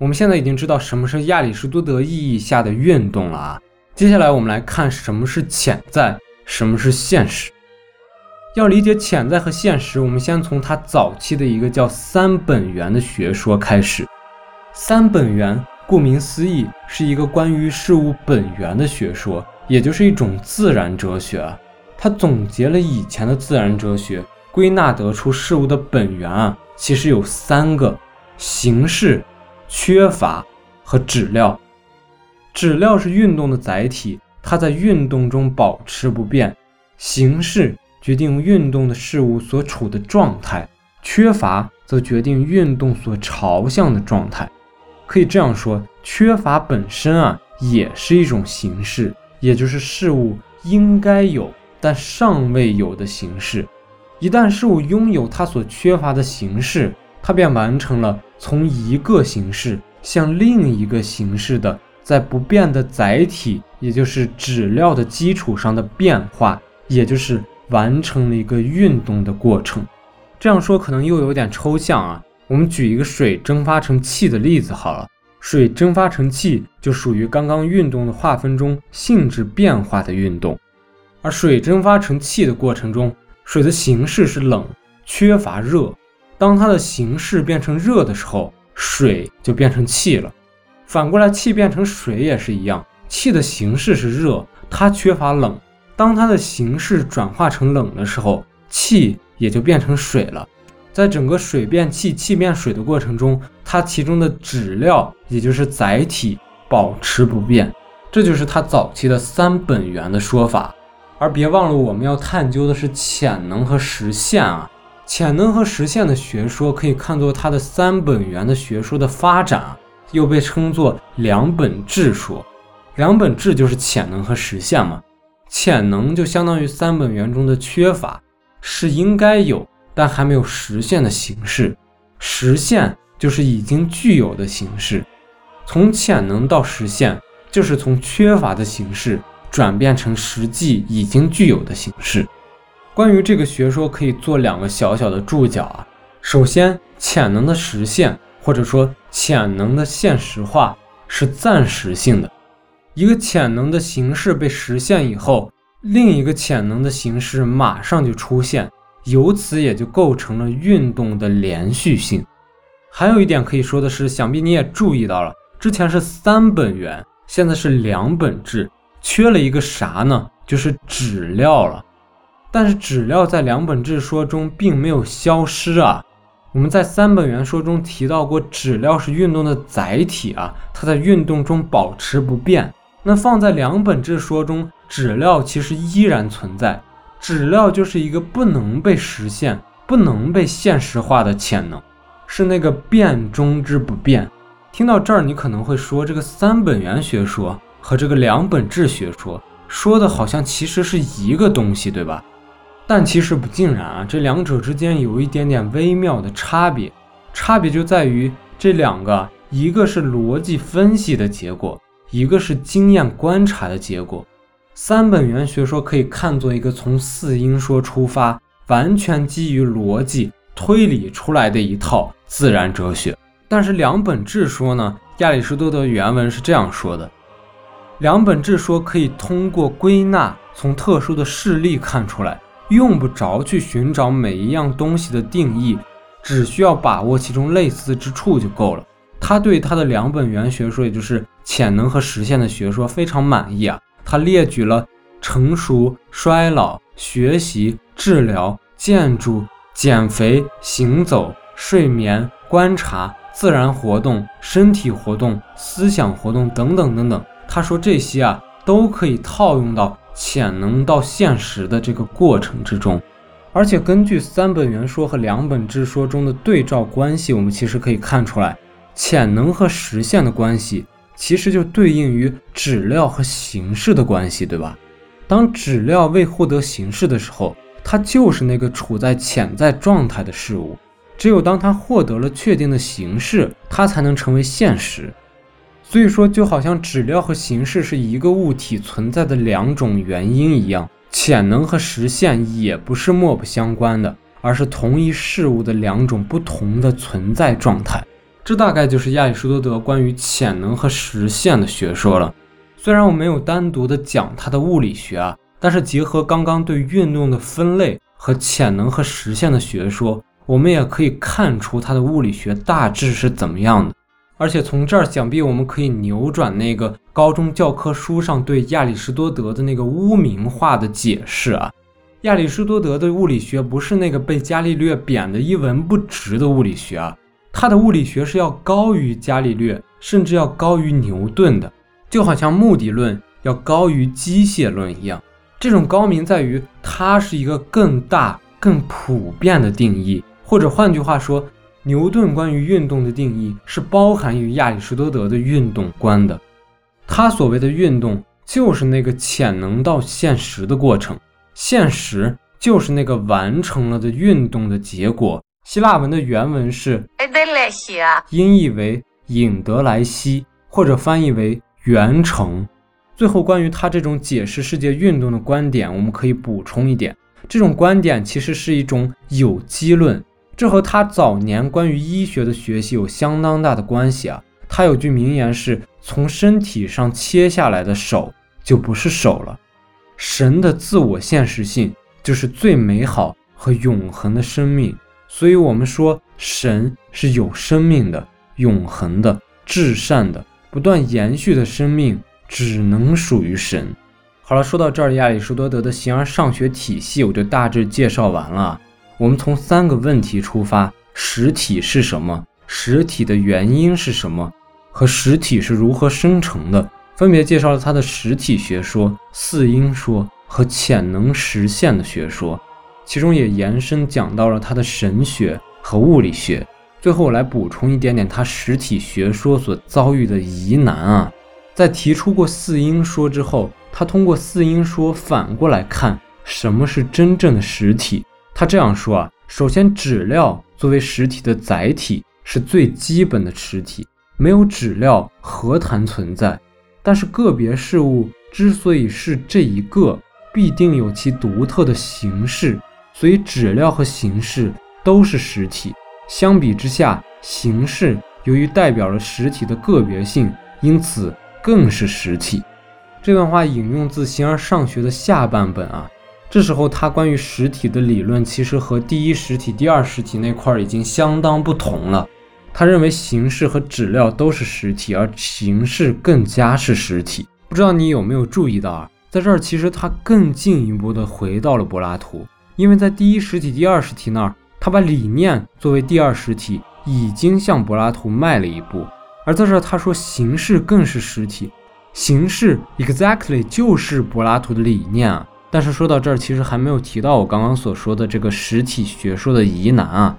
我们现在已经知道什么是亚里士多德意义下的运动了啊。接下来我们来看什么是潜在，什么是现实。要理解潜在和现实，我们先从他早期的一个叫三本源的学说开始。三本源顾名思义是一个关于事物本源的学说，也就是一种自然哲学。它总结了以前的自然哲学，归纳得出事物的本源啊，其实有三个：形式、缺乏和质料。质料是运动的载体，它在运动中保持不变；形式。决定运动的事物所处的状态，缺乏则决定运动所朝向的状态。可以这样说，缺乏本身啊也是一种形式，也就是事物应该有但尚未有的形式。一旦事物拥有它所缺乏的形式，它便完成了从一个形式向另一个形式的在不变的载体，也就是质料的基础上的变化，也就是。完成了一个运动的过程，这样说可能又有点抽象啊。我们举一个水蒸发成气的例子好了，水蒸发成气就属于刚刚运动的划分中性质变化的运动。而水蒸发成气的过程中，水的形式是冷，缺乏热。当它的形式变成热的时候，水就变成气了。反过来，气变成水也是一样，气的形式是热，它缺乏冷。当它的形式转化成冷的时候，气也就变成水了。在整个水变气、气变水的过程中，它其中的质料，也就是载体，保持不变。这就是它早期的三本源的说法。而别忘了，我们要探究的是潜能和实现啊。潜能和实现的学说可以看作它的三本源的学说的发展，又被称作两本质说。两本质就是潜能和实现嘛。潜能就相当于三本源中的缺乏，是应该有但还没有实现的形式；实现就是已经具有的形式。从潜能到实现，就是从缺乏的形式转变成实际已经具有的形式。关于这个学说，可以做两个小小的注脚啊。首先，潜能的实现或者说潜能的现实化是暂时性的。一个潜能的形式被实现以后，另一个潜能的形式马上就出现，由此也就构成了运动的连续性。还有一点可以说的是，想必你也注意到了，之前是三本源，现在是两本质，缺了一个啥呢？就是质料了。但是质料在两本质说中并没有消失啊。我们在三本原说中提到过，质料是运动的载体啊，它在运动中保持不变。那放在两本质说中，质料其实依然存在。质料就是一个不能被实现、不能被现实化的潜能。是那个变中之不变。听到这儿，你可能会说，这个三本源学说和这个两本质学说说的好像其实是一个东西，对吧？但其实不尽然啊，这两者之间有一点点微妙的差别。差别就在于这两个，一个是逻辑分析的结果，一个是经验观察的结果。三本源学说可以看作一个从四因说出发，完全基于逻辑推理出来的一套自然哲学。但是两本质说呢？亚里士多德原文是这样说的：两本质说可以通过归纳，从特殊的事例看出来，用不着去寻找每一样东西的定义，只需要把握其中类似之处就够了。他对他的两本原学说，也就是潜能和实现的学说非常满意啊。他列举了成熟、衰老、学习、治疗、建筑、减肥、行走、睡眠、观察。自然活动、身体活动、思想活动等等等等，他说这些啊都可以套用到潜能到现实的这个过程之中，而且根据三本原说和两本质说中的对照关系，我们其实可以看出来，潜能和实现的关系其实就对应于质料和形式的关系，对吧？当质料未获得形式的时候，它就是那个处在潜在状态的事物。只有当它获得了确定的形式，它才能成为现实。所以说，就好像质料和形式是一个物体存在的两种原因一样，潜能和实现也不是莫不相关的，而是同一事物的两种不同的存在状态。这大概就是亚里士多德关于潜能和实现的学说了。虽然我没有单独的讲它的物理学啊，但是结合刚刚对运动的分类和潜能和实现的学说。我们也可以看出它的物理学大致是怎么样的，而且从这儿想必我们可以扭转那个高中教科书上对亚里士多德的那个污名化的解释啊。亚里士多德的物理学不是那个被伽利略贬得一文不值的物理学啊，他的物理学是要高于伽利略，甚至要高于牛顿的，就好像目的论要高于机械论一样。这种高明在于它是一个更大、更普遍的定义。或者换句话说，牛顿关于运动的定义是包含于亚里士多德的运动观的。他所谓的运动，就是那个潜能到现实的过程，现实就是那个完成了的运动的结果。希腊文的原文是，音译为引得莱西，或者翻译为圆成。最后，关于他这种解释世界运动的观点，我们可以补充一点：这种观点其实是一种有机论。这和他早年关于医学的学习有相当大的关系啊。他有句名言是：“从身体上切下来的手就不是手了。”神的自我现实性就是最美好和永恒的生命，所以我们说神是有生命的、永恒的、至善的、不断延续的生命，只能属于神。好了，说到这儿，亚里士多德的形而上学体系我就大致介绍完了。我们从三个问题出发：实体是什么？实体的原因是什么？和实体是如何生成的？分别介绍了他的实体学说、四因说和潜能实现的学说，其中也延伸讲到了他的神学和物理学。最后，我来补充一点点他实体学说所遭遇的疑难啊。在提出过四因说之后，他通过四因说反过来看什么是真正的实体。他这样说啊，首先，质料作为实体的载体是最基本的实体，没有质料何谈存在？但是个别事物之所以是这一个，必定有其独特的形式，所以质料和形式都是实体。相比之下，形式由于代表了实体的个别性，因此更是实体。这段话引用自《形而上学》的下半本啊。这时候，他关于实体的理论其实和第一实体、第二实体那块已经相当不同了。他认为形式和质料都是实体，而形式更加是实体。不知道你有没有注意到啊？在这儿，其实他更进一步的回到了柏拉图，因为在第一实体、第二实体那儿，他把理念作为第二实体，已经向柏拉图迈了一步。而在这儿，他说形式更是实体，形式 exactly 就是柏拉图的理念啊。但是说到这儿，其实还没有提到我刚刚所说的这个实体学说的疑难啊。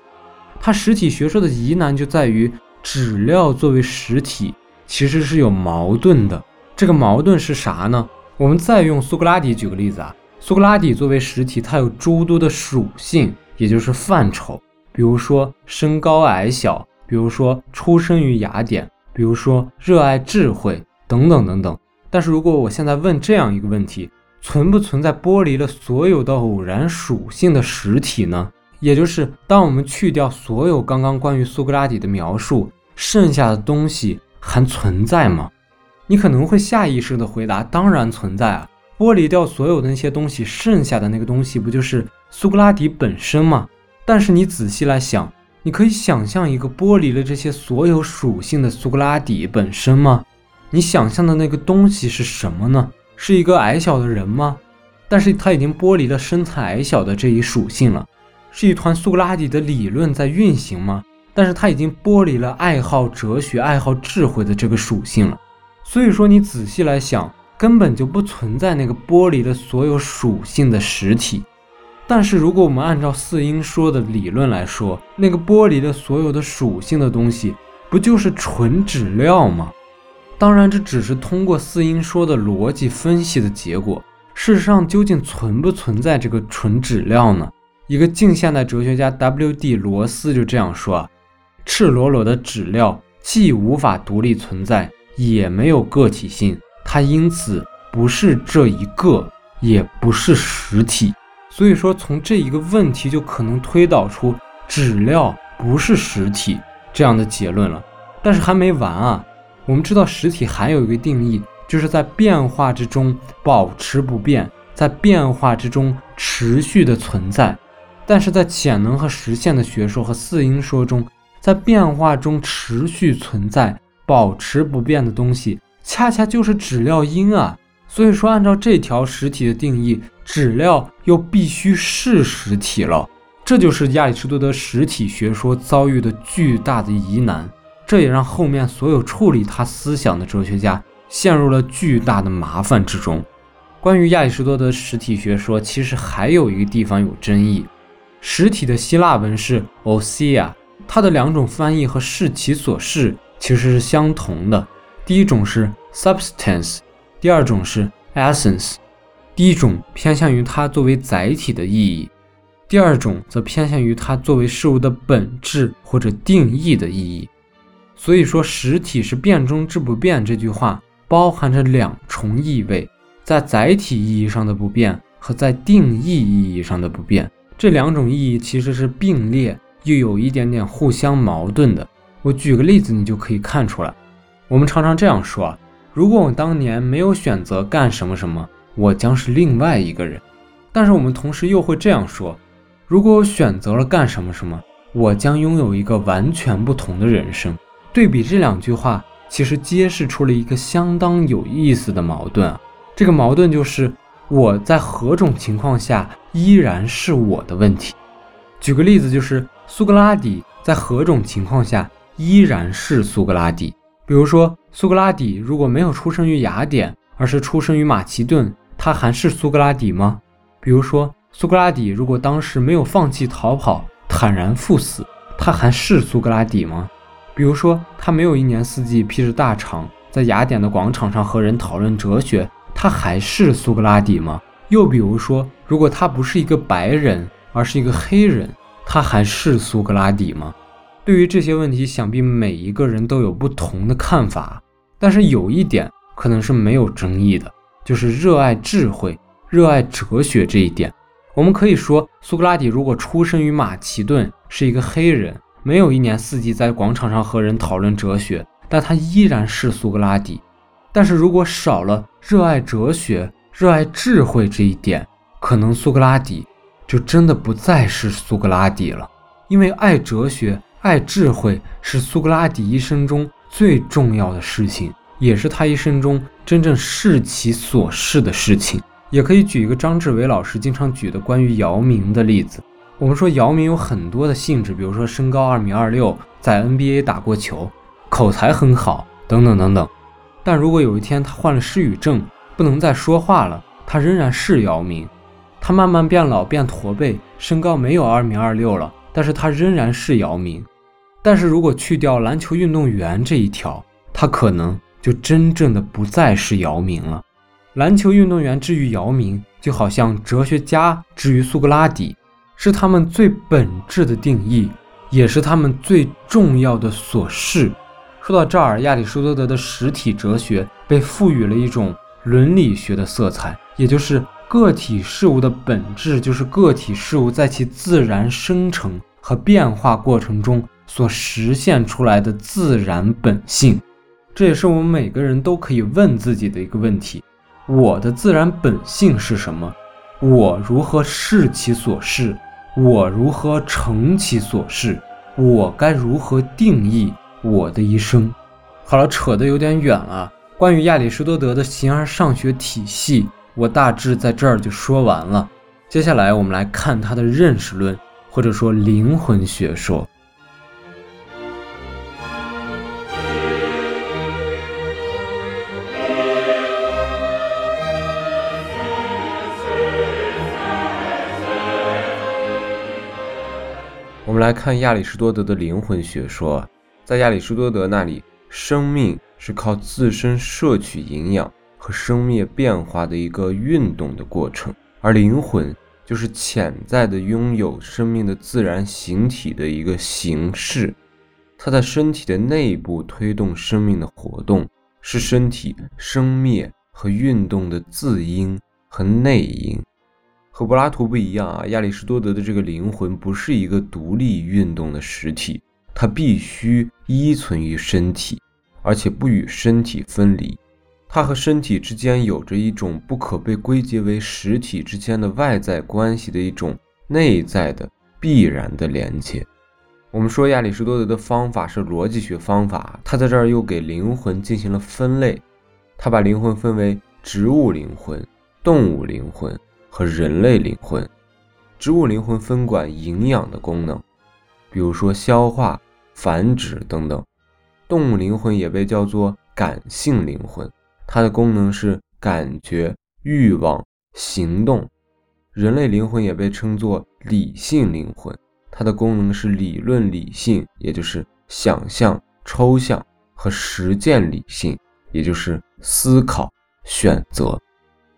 它实体学说的疑难就在于质料作为实体其实是有矛盾的。这个矛盾是啥呢？我们再用苏格拉底举个例子啊，苏格拉底作为实体，它有诸多的属性，也就是范畴，比如说身高矮小，比如说出生于雅典，比如说热爱智慧等等等等。但是如果我现在问这样一个问题，存不存在剥离了所有的偶然属性的实体呢？也就是当我们去掉所有刚刚关于苏格拉底的描述，剩下的东西还存在吗？你可能会下意识的回答：当然存在啊！剥离掉所有的那些东西，剩下的那个东西不就是苏格拉底本身吗？但是你仔细来想，你可以想象一个剥离了这些所有属性的苏格拉底本身吗？你想象的那个东西是什么呢？是一个矮小的人吗？但是他已经剥离了身材矮小的这一属性了，是一团苏格拉底的理论在运行吗？但是他已经剥离了爱好哲学、爱好智慧的这个属性了。所以说，你仔细来想，根本就不存在那个剥离了所有属性的实体。但是如果我们按照四因说的理论来说，那个剥离了所有的属性的东西，不就是纯质料吗？当然，这只是通过四因说的逻辑分析的结果。事实上，究竟存不存在这个纯质料呢？一个近现代哲学家 W.D. 罗斯就这样说啊：“赤裸裸的质料既无法独立存在，也没有个体性，它因此不是这一个，也不是实体。所以说，从这一个问题就可能推导出质料不是实体这样的结论了。但是还没完啊！”我们知道实体还有一个定义，就是在变化之中保持不变，在变化之中持续的存在。但是在潜能和实现的学说和四因说中，在变化中持续存在、保持不变的东西，恰恰就是质料因啊。所以说，按照这条实体的定义，质料又必须是实体了。这就是亚里士多德实体学说遭遇的巨大的疑难。这也让后面所有处理他思想的哲学家陷入了巨大的麻烦之中。关于亚里士多德实体学说，其实还有一个地方有争议。实体的希腊文是 ousia，它的两种翻译和视其所示其实是相同的。第一种是 substance，第二种是 essence。第一种偏向于它作为载体的意义，第二种则偏向于它作为事物的本质或者定义的意义。所以说，实体是变中之不变这句话包含着两重意味，在载体意义上的不变和在定义意义上的不变，这两种意义其实是并列，又有一点点互相矛盾的。我举个例子，你就可以看出来。我们常常这样说啊：如果我当年没有选择干什么什么，我将是另外一个人。但是我们同时又会这样说：如果我选择了干什么什么，我将拥有一个完全不同的人生。对比这两句话，其实揭示出了一个相当有意思的矛盾。这个矛盾就是我在何种情况下依然是我的问题。举个例子，就是苏格拉底在何种情况下依然是苏格拉底。比如说，苏格拉底如果没有出生于雅典，而是出生于马其顿，他还是苏格拉底吗？比如说，苏格拉底如果当时没有放弃逃跑，坦然赴死，他还是苏格拉底吗？比如说，他没有一年四季披着大氅在雅典的广场上和人讨论哲学，他还是苏格拉底吗？又比如说，如果他不是一个白人，而是一个黑人，他还是苏格拉底吗？对于这些问题，想必每一个人都有不同的看法。但是有一点可能是没有争议的，就是热爱智慧、热爱哲学这一点。我们可以说，苏格拉底如果出生于马其顿，是一个黑人。没有一年四季在广场上和人讨论哲学，但他依然是苏格拉底。但是如果少了热爱哲学、热爱智慧这一点，可能苏格拉底就真的不再是苏格拉底了。因为爱哲学、爱智慧是苏格拉底一生中最重要的事情，也是他一生中真正视其所视的事情。也可以举一个张志伟老师经常举的关于姚明的例子。我们说姚明有很多的性质，比如说身高二米二六，在 NBA 打过球，口才很好，等等等等。但如果有一天他患了失语症，不能再说话了，他仍然是姚明。他慢慢变老变驼背，身高没有二米二六了，但是他仍然是姚明。但是如果去掉篮球运动员这一条，他可能就真正的不再是姚明了。篮球运动员之于姚明，就好像哲学家之于苏格拉底，是他们最本质的定义，也是他们最重要的所示。说到这儿，亚里士多德的实体哲学被赋予了一种伦理学的色彩，也就是个体事物的本质就是个体事物在其自然生成和变化过程中所实现出来的自然本性。这也是我们每个人都可以问自己的一个问题：我的自然本性是什么？我如何视其所视？我如何成其所是？我该如何定义？我的一生，好了，扯得有点远了。关于亚里士多德的形而上学体系，我大致在这儿就说完了。接下来我们来看他的认识论，或者说灵魂学说。来看亚里士多德的灵魂学说。在亚里士多德那里，生命是靠自身摄取营养和生灭变化的一个运动的过程，而灵魂就是潜在的拥有生命的自然形体的一个形式。它在身体的内部推动生命的活动，是身体生灭和运动的自因和内因。和柏拉图不一样啊，亚里士多德的这个灵魂不是一个独立运动的实体。它必须依存于身体，而且不与身体分离。它和身体之间有着一种不可被归结为实体之间的外在关系的一种内在的必然的连接。我们说亚里士多德的方法是逻辑学方法，他在这儿又给灵魂进行了分类。他把灵魂分为植物灵魂、动物灵魂和人类灵魂。植物灵魂分管营养的功能。比如说消化、繁殖等等，动物灵魂也被叫做感性灵魂，它的功能是感觉、欲望、行动；人类灵魂也被称作理性灵魂，它的功能是理论理性，也就是想象、抽象和实践理性，也就是思考、选择。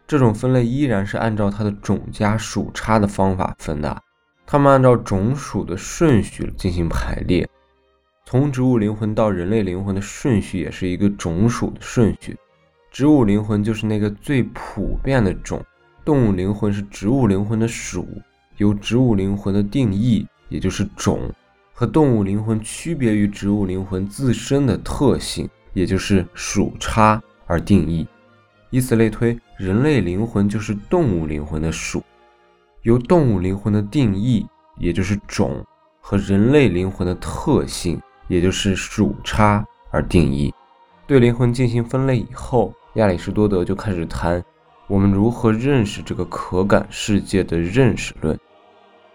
这种分类依然是按照它的种加属差的方法分的。他们按照种属的顺序进行排列，从植物灵魂到人类灵魂的顺序也是一个种属的顺序。植物灵魂就是那个最普遍的种，动物灵魂是植物灵魂的属，由植物灵魂的定义，也就是种，和动物灵魂区别于植物灵魂自身的特性，也就是属差而定义。以此类推，人类灵魂就是动物灵魂的属。由动物灵魂的定义，也就是种，和人类灵魂的特性，也就是属差而定义。对灵魂进行分类以后，亚里士多德就开始谈我们如何认识这个可感世界的认识论。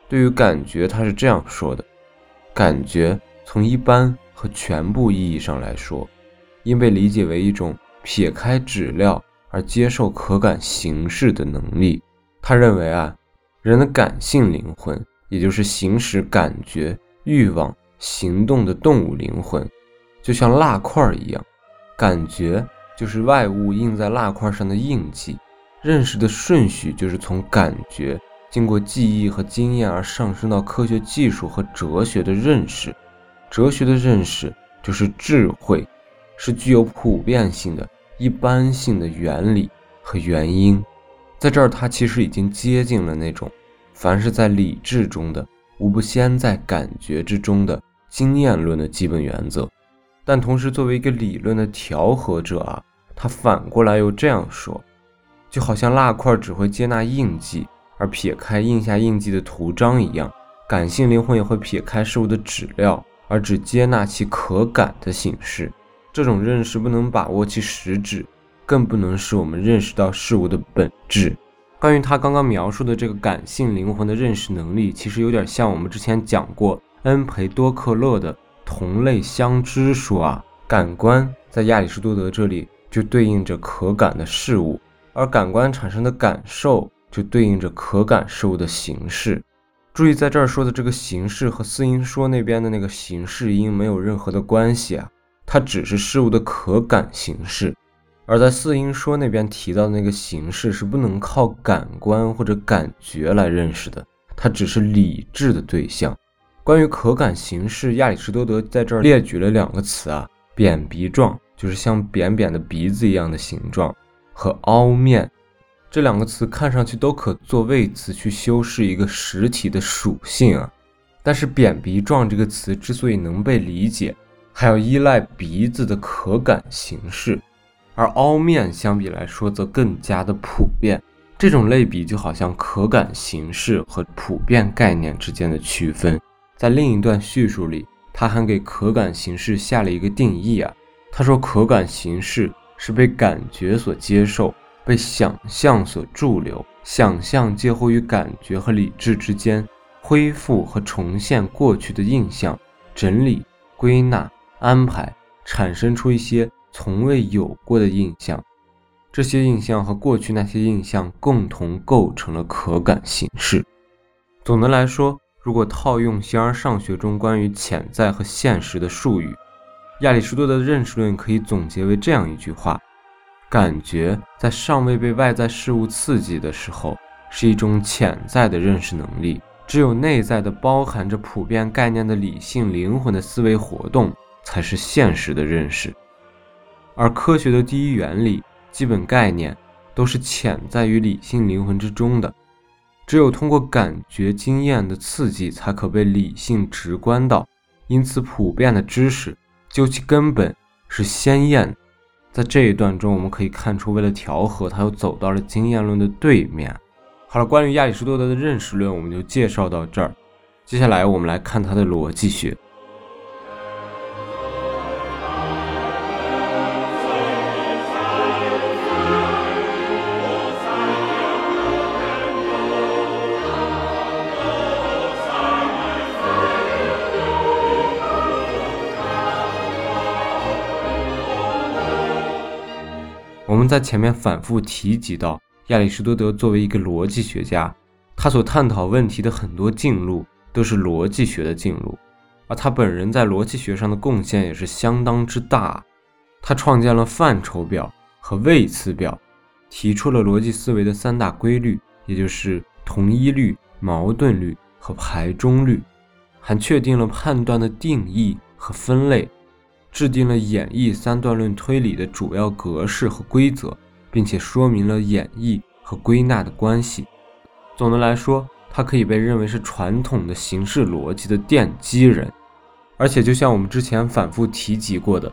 对于感觉，他是这样说的：感觉从一般和全部意义上来说，应被理解为一种撇开质料而接受可感形式的能力。他认为啊。人的感性灵魂，也就是行使感觉、欲望、行动的动物灵魂，就像蜡块一样，感觉就是外物印在蜡块上的印记，认识的顺序就是从感觉经过记忆和经验而上升到科学技术和哲学的认识，哲学的认识就是智慧，是具有普遍性的一般性的原理和原因。在这儿，他其实已经接近了那种，凡是在理智中的，无不先在感觉之中的经验论的基本原则。但同时，作为一个理论的调和者啊，他反过来又这样说：就好像蜡块只会接纳印记，而撇开印下印记的图章一样，感性灵魂也会撇开事物的质料，而只接纳其可感的形式。这种认识不能把握其实质。更不能使我们认识到事物的本质。关于他刚刚描述的这个感性灵魂的认识能力，其实有点像我们之前讲过恩培多克勒的同类相知说啊。感官在亚里士多德这里就对应着可感的事物，而感官产生的感受就对应着可感事物的形式。注意，在这儿说的这个形式和四音说那边的那个形式音没有任何的关系啊，它只是事物的可感形式。而在四音说那边提到的那个形式是不能靠感官或者感觉来认识的，它只是理智的对象。关于可感形式，亚里士多德在这儿列举了两个词啊，扁鼻状，就是像扁扁的鼻子一样的形状，和凹面。这两个词看上去都可做谓词去修饰一个实体的属性啊，但是扁鼻状这个词之所以能被理解，还要依赖鼻子的可感形式，而凹面相比来说则更加的普遍。这种类比就好像可感形式和普遍概念之间的区分。在另一段叙述里，他还给可感形式下了一个定义啊，他说可感形式是被感觉所接受。被想象所驻留，想象介乎于感觉和理智之间，恢复和重现过去的印象，整理、归纳、安排，产生出一些从未有过的印象。这些印象和过去那些印象共同构成了可感形式。总的来说，如果套用形而上学中关于潜在和现实的术语，亚里士多德的认识论可以总结为这样一句话。感觉在尚未被外在事物刺激的时候，是一种潜在的认识能力。只有内在的、包含着普遍概念的理性灵魂的思维活动，才是现实的认识。而科学的第一原理、基本概念，都是潜在于理性灵魂之中的。只有通过感觉经验的刺激，才可被理性直观到。因此，普遍的知识，究其根本，是鲜艳。在这一段中，我们可以看出，为了调和，他又走到了经验论的对面。好了，关于亚里士多德的认识论，我们就介绍到这儿。接下来，我们来看他的逻辑学。我们在前面反复提及到，亚里士多德作为一个逻辑学家，他所探讨问题的很多进路都是逻辑学的进路，而他本人在逻辑学上的贡献也是相当之大。他创建了范畴表和位次表，提出了逻辑思维的三大规律，也就是同一律、矛盾律和排中律，还确定了判断的定义和分类。制定了演绎三段论推理的主要格式和规则，并且说明了演绎和归纳的关系。总的来说，他可以被认为是传统的形式逻辑的奠基人。而且，就像我们之前反复提及过的，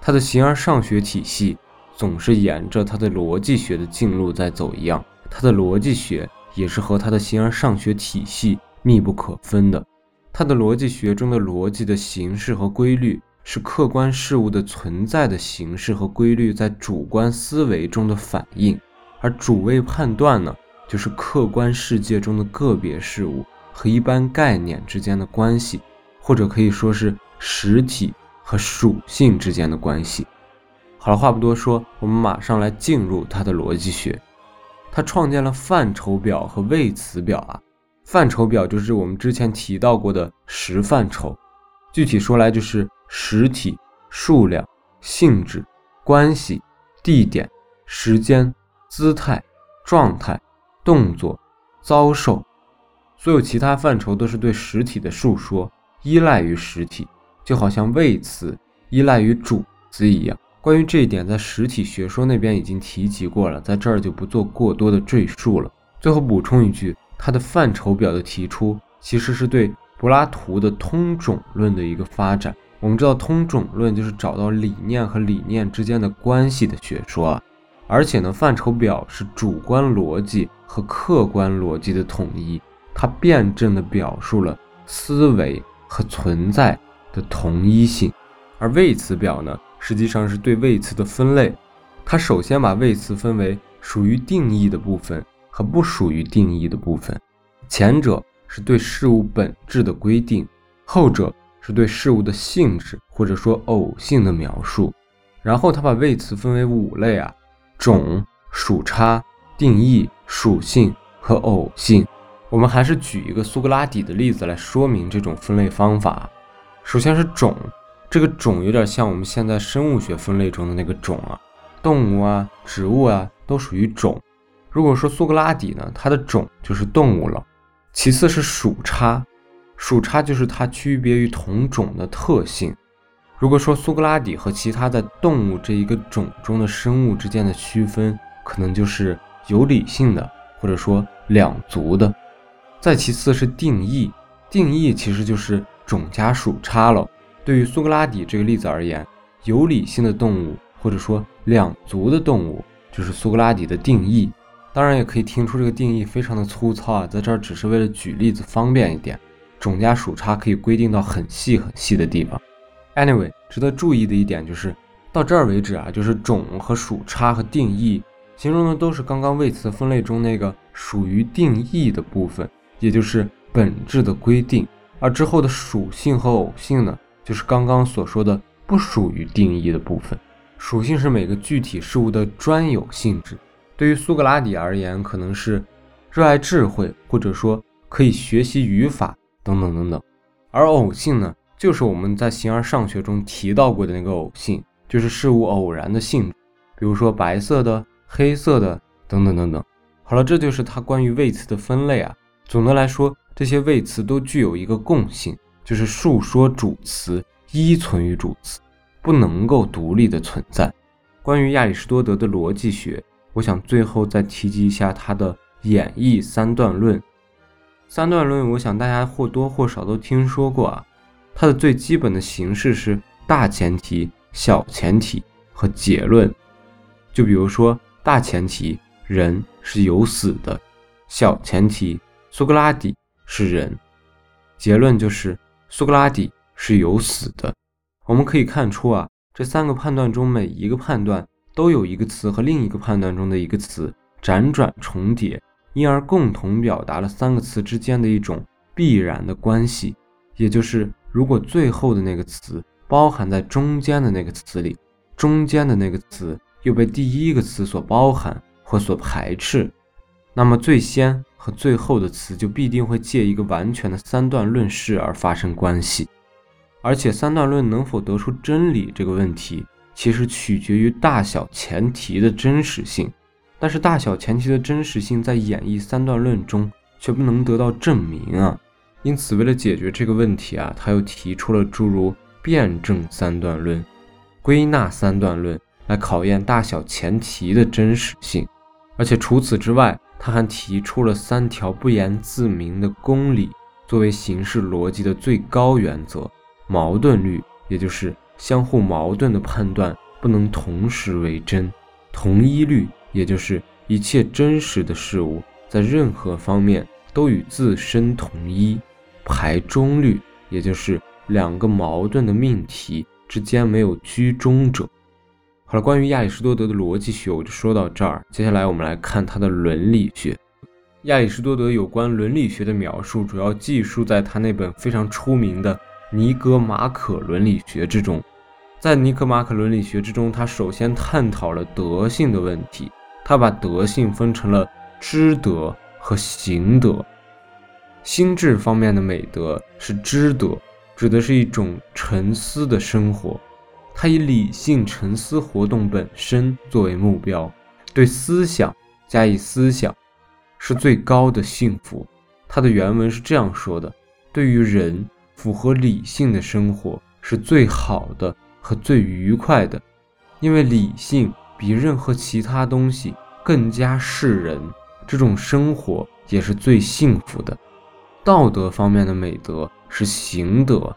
他的形而上学体系总是沿着他的逻辑学的径路在走一样，他的逻辑学也是和他的形而上学体系密不可分的。他的逻辑学中的逻辑的形式和规律。是客观事物的存在的形式和规律在主观思维中的反应，而主谓判断呢，就是客观世界中的个别事物和一般概念之间的关系，或者可以说是实体和属性之间的关系。好了，话不多说，我们马上来进入他的逻辑学。他创建了范畴表和谓词表啊，范畴表就是我们之前提到过的十范畴，具体说来就是。实体、数量、性质、关系、地点、时间、姿态、状态、动作、遭受，所有其他范畴都是对实体的述说，依赖于实体，就好像谓词依赖于主子一样。关于这一点，在实体学说那边已经提及过了，在这儿就不做过多的赘述了。最后补充一句，它的范畴表的提出，其实是对柏拉图的通种论的一个发展。我们知道，通种论就是找到理念和理念之间的关系的学说啊，而且呢，范畴表是主观逻辑和客观逻辑的统一，它辩证的表述了思维和存在的同一性。而谓词表呢，实际上是对谓词的分类，它首先把谓词分为属于定义的部分和不属于定义的部分，前者是对事物本质的规定，后者。是对事物的性质或者说偶性的描述，然后他把谓词分为五类啊：种、属差、定义、属性和偶性。我们还是举一个苏格拉底的例子来说明这种分类方法。首先是种，这个种有点像我们现在生物学分类中的那个种啊，动物啊、植物啊都属于种。如果说苏格拉底呢，它的种就是动物了。其次是属差，属差就是它区别于同种的特性。如果说苏格拉底和其他在动物这一个种中的生物之间的区分，可能就是有理性的，或者说两足的。再其次是定义，定义其实就是种加属差了。对于苏格拉底这个例子而言，有理性的动物或者说两足的动物就是苏格拉底的定义。当然也可以听出这个定义非常的粗糙啊，在这儿只是为了举例子方便一点。种加属差可以规定到很细很细的地方。Anyway，值得注意的一点就是到这儿为止啊，就是种和属差和定义形容的都是刚刚位词分类中那个属于定义的部分，也就是本质的规定。而之后的属性和偶性呢，就是刚刚所说的不属于定义的部分。属性是每个具体事物的专有性质。对于苏格拉底而言，可能是热爱智慧，或者说可以学习语法等等等等。而偶性呢，就是我们在形而上学中提到过的那个偶性，就是事物偶然的性质，比如说白色的、黑色的等等等等。好了，这就是它关于谓词的分类啊。总的来说，这些谓词都具有一个共性，就是述说主词依存于主词，不能够独立的存在。关于亚里士多德的逻辑学。我想最后再提及一下他的演绎三段论。三段论，我想大家或多或少都听说过啊。它的最基本的形式是大前提、小前提和结论。就比如说，大前提人是有死的；小前提苏格拉底是人；结论就是苏格拉底是有死的。我们可以看出啊，这三个判断中每一个判断。都有一个词和另一个判断中的一个词辗转重叠，因而共同表达了三个词之间的一种必然的关系。也就是，如果最后的那个词包含在中间的那个词里，中间的那个词又被第一个词所包含或所排斥，那么最先和最后的词就必定会借一个完全的三段论式而发生关系。而且，三段论能否得出真理这个问题。其实取决于大小前提的真实性，但是大小前提的真实性在演绎三段论中却不能得到证明啊。因此，为了解决这个问题啊，他又提出了诸如辩证三段论、归纳三段论来考验大小前提的真实性。而且除此之外，他还提出了三条不言自明的公理作为形式逻辑的最高原则：矛盾律，也就是。相互矛盾的判断不能同时为真，同一律也就是一切真实的事物在任何方面都与自身同一，排中律也就是两个矛盾的命题之间没有居中者。好了，关于亚里士多德的逻辑学我就说到这儿，接下来我们来看他的伦理学。亚里士多德有关伦理学的描述主要记述在他那本非常出名的《尼格马可伦理学》之中。在尼格马可伦理学之中，他首先探讨了德性的问题。他把德性分成了知德和行德。心智方面的美德是知德，指的是一种沉思的生活。他以理性沉思活动本身作为目标，对思想加以思想，是最高的幸福。他的原文是这样说的：对于人，符合理性的生活是最好的。和最愉快的，因为理性比任何其他东西更加示人，这种生活也是最幸福的。道德方面的美德是行德，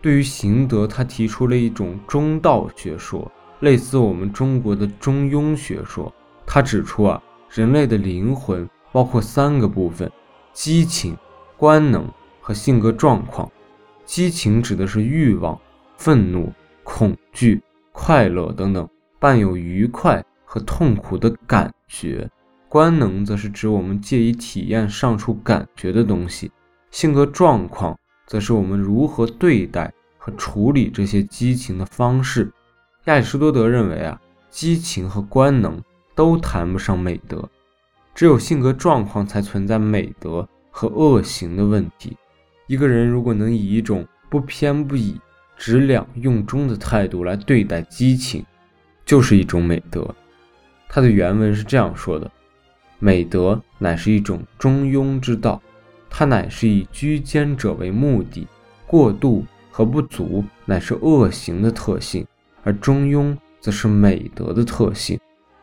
对于行德，他提出了一种中道学说，类似我们中国的中庸学说。他指出啊，人类的灵魂包括三个部分：激情、官能和性格状况。激情指的是欲望、愤怒。恐惧、快乐等等，伴有愉快和痛苦的感觉。官能则是指我们借以体验上述感觉的东西。性格状况则是我们如何对待和处理这些激情的方式。亚里士多德认为啊，激情和官能都谈不上美德，只有性格状况才存在美德和恶行的问题。一个人如果能以一种不偏不倚、质两用中的态度来对待激情，就是一种美德。他的原文是这样说的：“美德乃是一种中庸之道，它乃是以居间者为目的，过度和不足乃是恶行的特性，而中庸则是美德的特性。”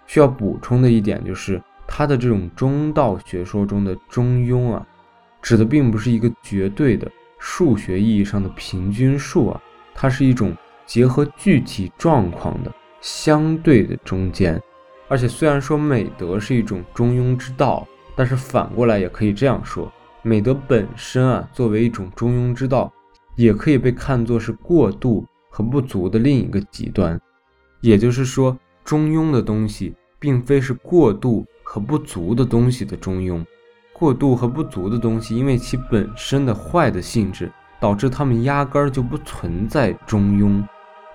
需要补充的一点就是，他的这种中道学说中的中庸啊。指的并不是一个绝对的数学意义上的平均数啊，它是一种结合具体状况的相对的中间。而且虽然说美德是一种中庸之道，但是反过来也可以这样说，美德本身啊作为一种中庸之道，也可以被看作是过度和不足的另一个极端。也就是说，中庸的东西并非是过度和不足的东西的中庸。过度和不足的东西，因为其本身的坏的性质，导致它们压根儿就不存在中庸。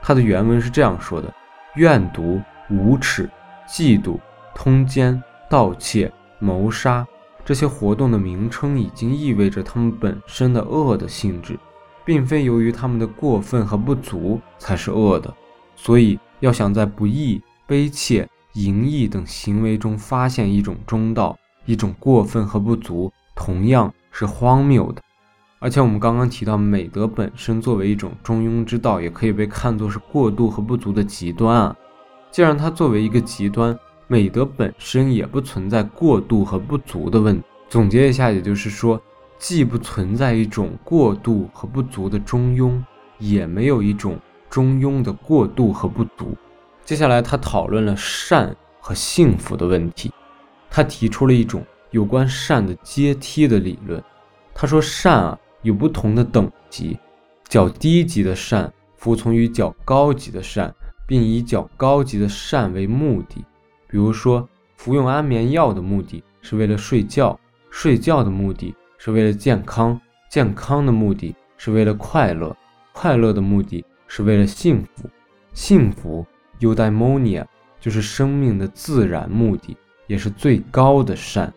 它的原文是这样说的：怨毒、无耻、嫉妒、通奸、盗窃、谋杀这些活动的名称，已经意味着它们本身的恶的性质，并非由于它们的过分和不足才是恶的。所以，要想在不义、卑怯、淫逸等行为中发现一种中道。一种过分和不足，同样是荒谬的。而且我们刚刚提到，美德本身作为一种中庸之道，也可以被看作是过度和不足的极端啊。既然它作为一个极端，美德本身也不存在过度和不足的问。总结一下，也就是说，既不存在一种过度和不足的中庸，也没有一种中庸的过度和不足。接下来，他讨论了善和幸福的问题。他提出了一种有关善的阶梯的理论。他说，善啊有不同的等级，较低级的善服从于较高级的善，并以较高级的善为目的。比如说，服用安眠药的目的是为了睡觉，睡觉的目的是为了健康，健康的目的是为了快乐，快乐的目的是为了幸福，幸福 （eudaimonia） 就是生命的自然目的。也是最高的善，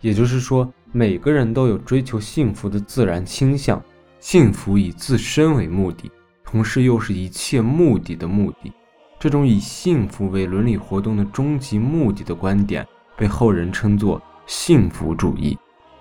也就是说，每个人都有追求幸福的自然倾向。幸福以自身为目的，同时又是一切目的的目的。这种以幸福为伦理活动的终极目的的观点，被后人称作幸福主义。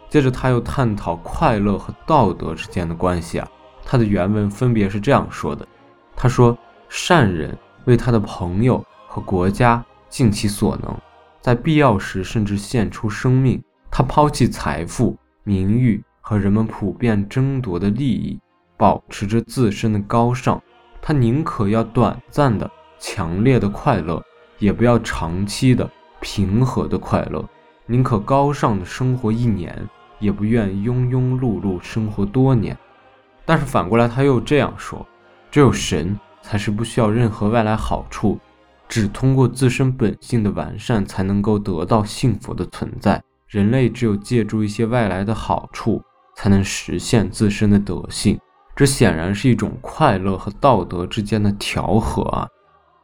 接着，他又探讨快乐和道德之间的关系啊。他的原文分别是这样说的：他说，善人为他的朋友和国家尽其所能。在必要时，甚至献出生命。他抛弃财富、名誉和人们普遍争夺的利益，保持着自身的高尚。他宁可要短暂的、强烈的快乐，也不要长期的、平和的快乐。宁可高尚的生活一年，也不愿庸庸碌碌生活多年。但是反过来，他又这样说：只有神才是不需要任何外来好处。只通过自身本性的完善，才能够得到幸福的存在。人类只有借助一些外来的好处，才能实现自身的德性。这显然是一种快乐和道德之间的调和啊！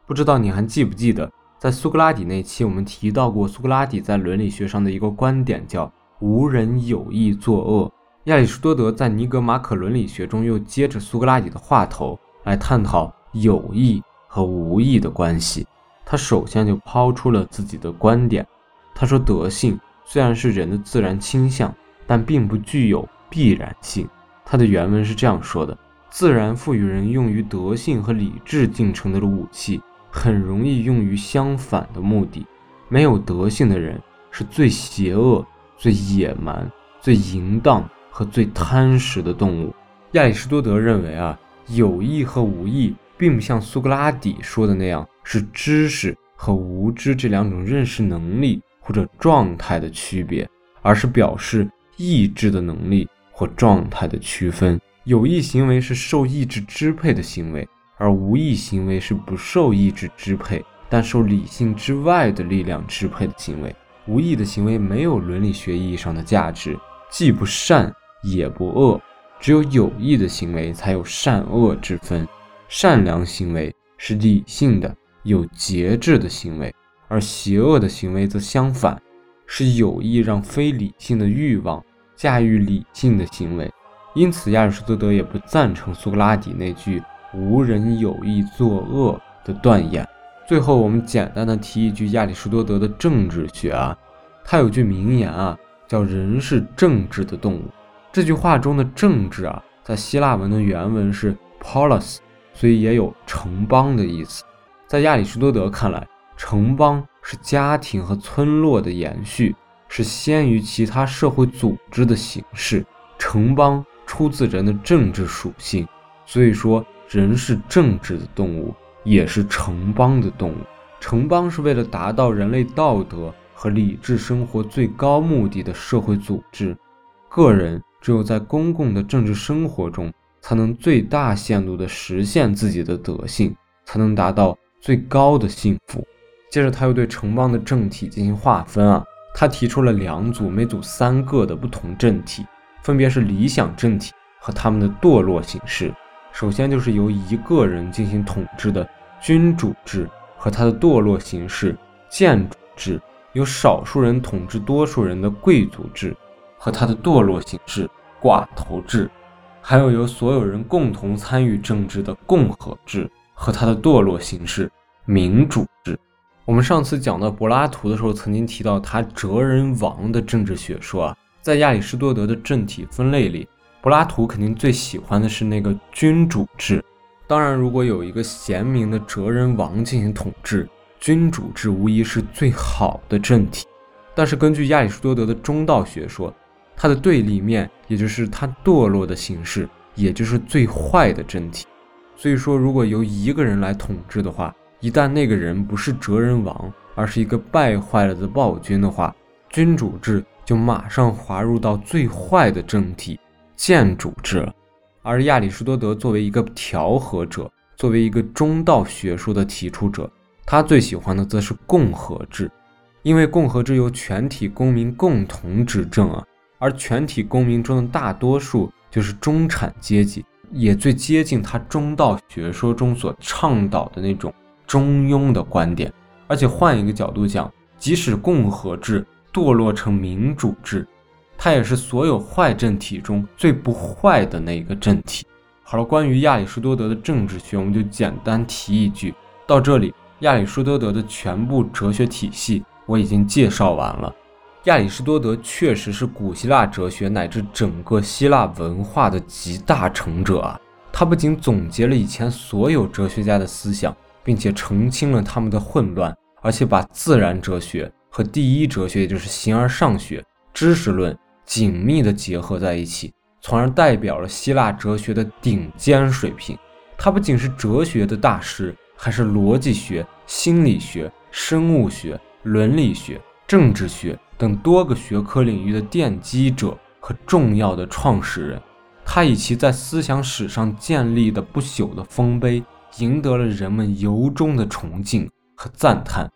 不知道你还记不记得，在苏格拉底那期，我们提到过苏格拉底在伦理学上的一个观点，叫“无人有意作恶”。亚里士多德在《尼格马可伦理学》中又接着苏格拉底的话头来探讨有意和无意的关系。他首先就抛出了自己的观点。他说：“德性虽然是人的自然倾向，但并不具有必然性。”他的原文是这样说的：“自然赋予人用于德性和理智进程的武器，很容易用于相反的目的。没有德性的人是最邪恶、最野蛮、最淫荡和最贪食的动物。”亚里士多德认为啊，有意和无意。并不像苏格拉底说的那样，是知识和无知这两种认识能力或者状态的区别，而是表示意志的能力或状态的区分。有意行为是受意志支配的行为，而无意行为是不受意志支配，但受理性之外的力量支配的行为。无意的行为没有伦理学意义上的价值，既不善也不恶，只有有意的行为才有善恶之分。善良行为是理性的、有节制的行为，而邪恶的行为则相反，是有意让非理性的欲望驾驭理性的行为。因此，亚里士多德也不赞成苏格拉底那句“无人有意作恶”的断言。最后，我们简单的提一句亚里士多德的政治学啊，他有句名言啊，叫“人是政治的动物”。这句话中的“政治”啊，在希腊文的原文是 “polis”，所以也有城邦的意思。在亚里士多德看来，城邦是家庭和村落的延续，是先于其他社会组织的形式。城邦出自人的政治属性，所以说人是政治的动物，也是城邦的动物。城邦是为了达到人类道德和理智生活最高目的的社会组织。个人只有在公共的政治生活中，才能最大限度地实现自己的德性，才能达到最高的幸福。接着，他又对城邦的政体进行划分啊，他提出了两组，每组三个的不同政体。分别是理想政体和他们的堕落形式。首先就是由一个人进行统治的君主制和它的堕落形式建主制；由少数人统治多数人的贵族制和它的堕落形式寡头制；还有由所有人共同参与政治的共和制和它的堕落形式民主制。我们上次讲到柏拉图的时候，曾经提到他哲人王的政治学说啊。在亚里士多德的政体分类里，柏拉图肯定最喜欢的是那个君主制。当然，如果有一个贤明的哲人王进行统治，君主制无疑是最好的政体。但是，根据亚里士多德的中道学说，它的对立面，也就是它堕落的形式，也就是最坏的政体。所以说，如果由一个人来统治的话，一旦那个人不是哲人王，而是一个败坏了的暴君的话，君主制。就马上滑入到最坏的政体建主制了。而亚里士多德作为一个调和者，作为一个中道学说的提出者，他最喜欢的则是共和制，因为共和制由全体公民共同执政啊，而全体公民中的大多数就是中产阶级，也最接近他中道学说中所倡导的那种中庸的观点。而且换一个角度讲，即使共和制。堕落成民主制，它也是所有坏政体中最不坏的那个政体。好了，关于亚里士多德的政治学，我们就简单提一句。到这里，亚里士多德的全部哲学体系我已经介绍完了。亚里士多德确实是古希腊哲学乃至整个希腊文化的集大成者啊！他不仅总结了以前所有哲学家的思想，并且澄清了他们的混乱，而且把自然哲学。和第一哲学，也就是形而上学、知识论紧密地结合在一起，从而代表了希腊哲学的顶尖水平。他不仅是哲学的大师，还是逻辑学、心理学、生物学、伦理学、政治学等多个学科领域的奠基者和重要的创始人。他以其在思想史上建立的不朽的丰碑，赢得了人们由衷的崇敬和赞叹。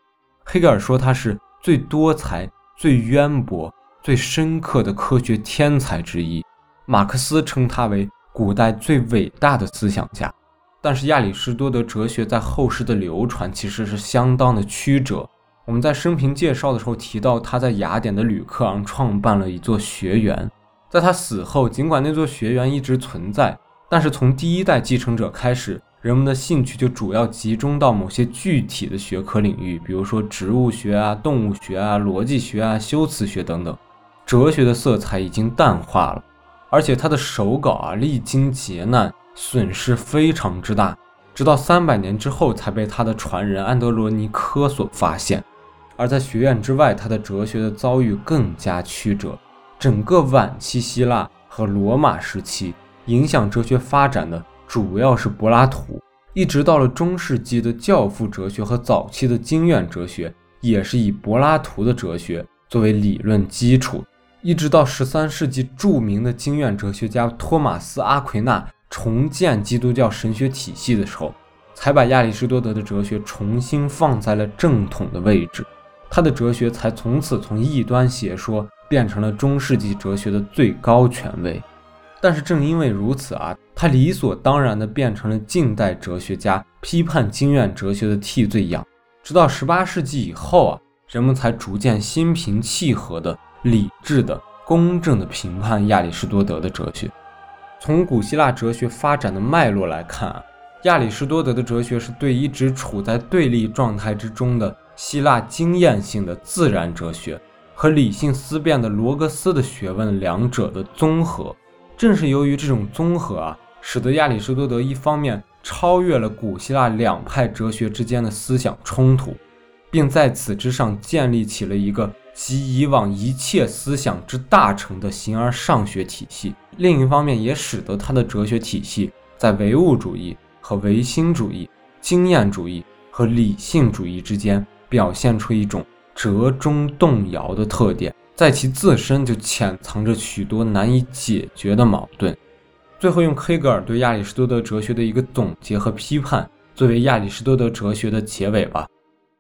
黑格尔说他是。最多才、最渊博、最深刻的科学天才之一，马克思称他为古代最伟大的思想家。但是亚里士多德哲学在后世的流传其实是相当的曲折。我们在生平介绍的时候提到，他在雅典的吕克昂创办了一座学园。在他死后，尽管那座学园一直存在，但是从第一代继承者开始。人们的兴趣就主要集中到某些具体的学科领域，比如说植物学啊、动物学啊、逻辑学啊、修辞学等等。哲学的色彩已经淡化了，而且他的手稿啊历经劫难，损失非常之大，直到三百年之后才被他的传人安德罗尼科所发现。而在学院之外，他的哲学的遭遇更加曲折。整个晚期希腊和罗马时期，影响哲学发展的。主要是柏拉图，一直到了中世纪的教父哲学和早期的经验哲学，也是以柏拉图的哲学作为理论基础。一直到十三世纪，著名的经验哲学家托马斯·阿奎那重建基督教神学体系的时候，才把亚里士多德的哲学重新放在了正统的位置。他的哲学才从此从异端邪说变成了中世纪哲学的最高权威。但是正因为如此啊。他理所当然地变成了近代哲学家批判经验哲学的替罪羊，直到十八世纪以后啊，人们才逐渐心平气和的、理智的、公正的评判亚里士多德的哲学。从古希腊哲学发展的脉络来看啊，亚里士多德的哲学是对一直处在对立状态之中的希腊经验性的自然哲学和理性思辨的罗格斯的学问两者的综合。正是由于这种综合啊，使得亚里士多德一方面超越了古希腊两派哲学之间的思想冲突，并在此之上建立起了一个集以往一切思想之大成的形而上学体系；另一方面，也使得他的哲学体系在唯物主义和唯心主义、经验主义和理性主义之间表现出一种折中动摇的特点。在其自身就潜藏着许多难以解决的矛盾。最后，用黑格尔对亚里士多德哲学的一个总结和批判作为亚里士多德哲学的结尾吧。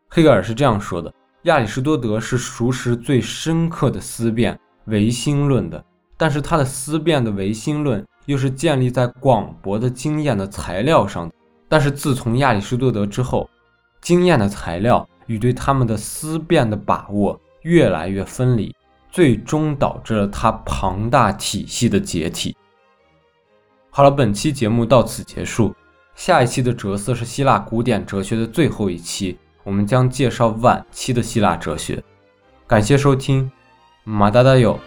黑格尔是这样说的：亚里士多德是熟识最深刻的思辨唯心论的，但是他的思辨的唯心论又是建立在广博的经验的材料上。但是自从亚里士多德之后，经验的材料与对他们的思辨的把握越来越分离。最终导致了它庞大体系的解体。好了，本期节目到此结束。下一期的哲思是希腊古典哲学的最后一期，我们将介绍晚期的希腊哲学。感谢收听，马达达有。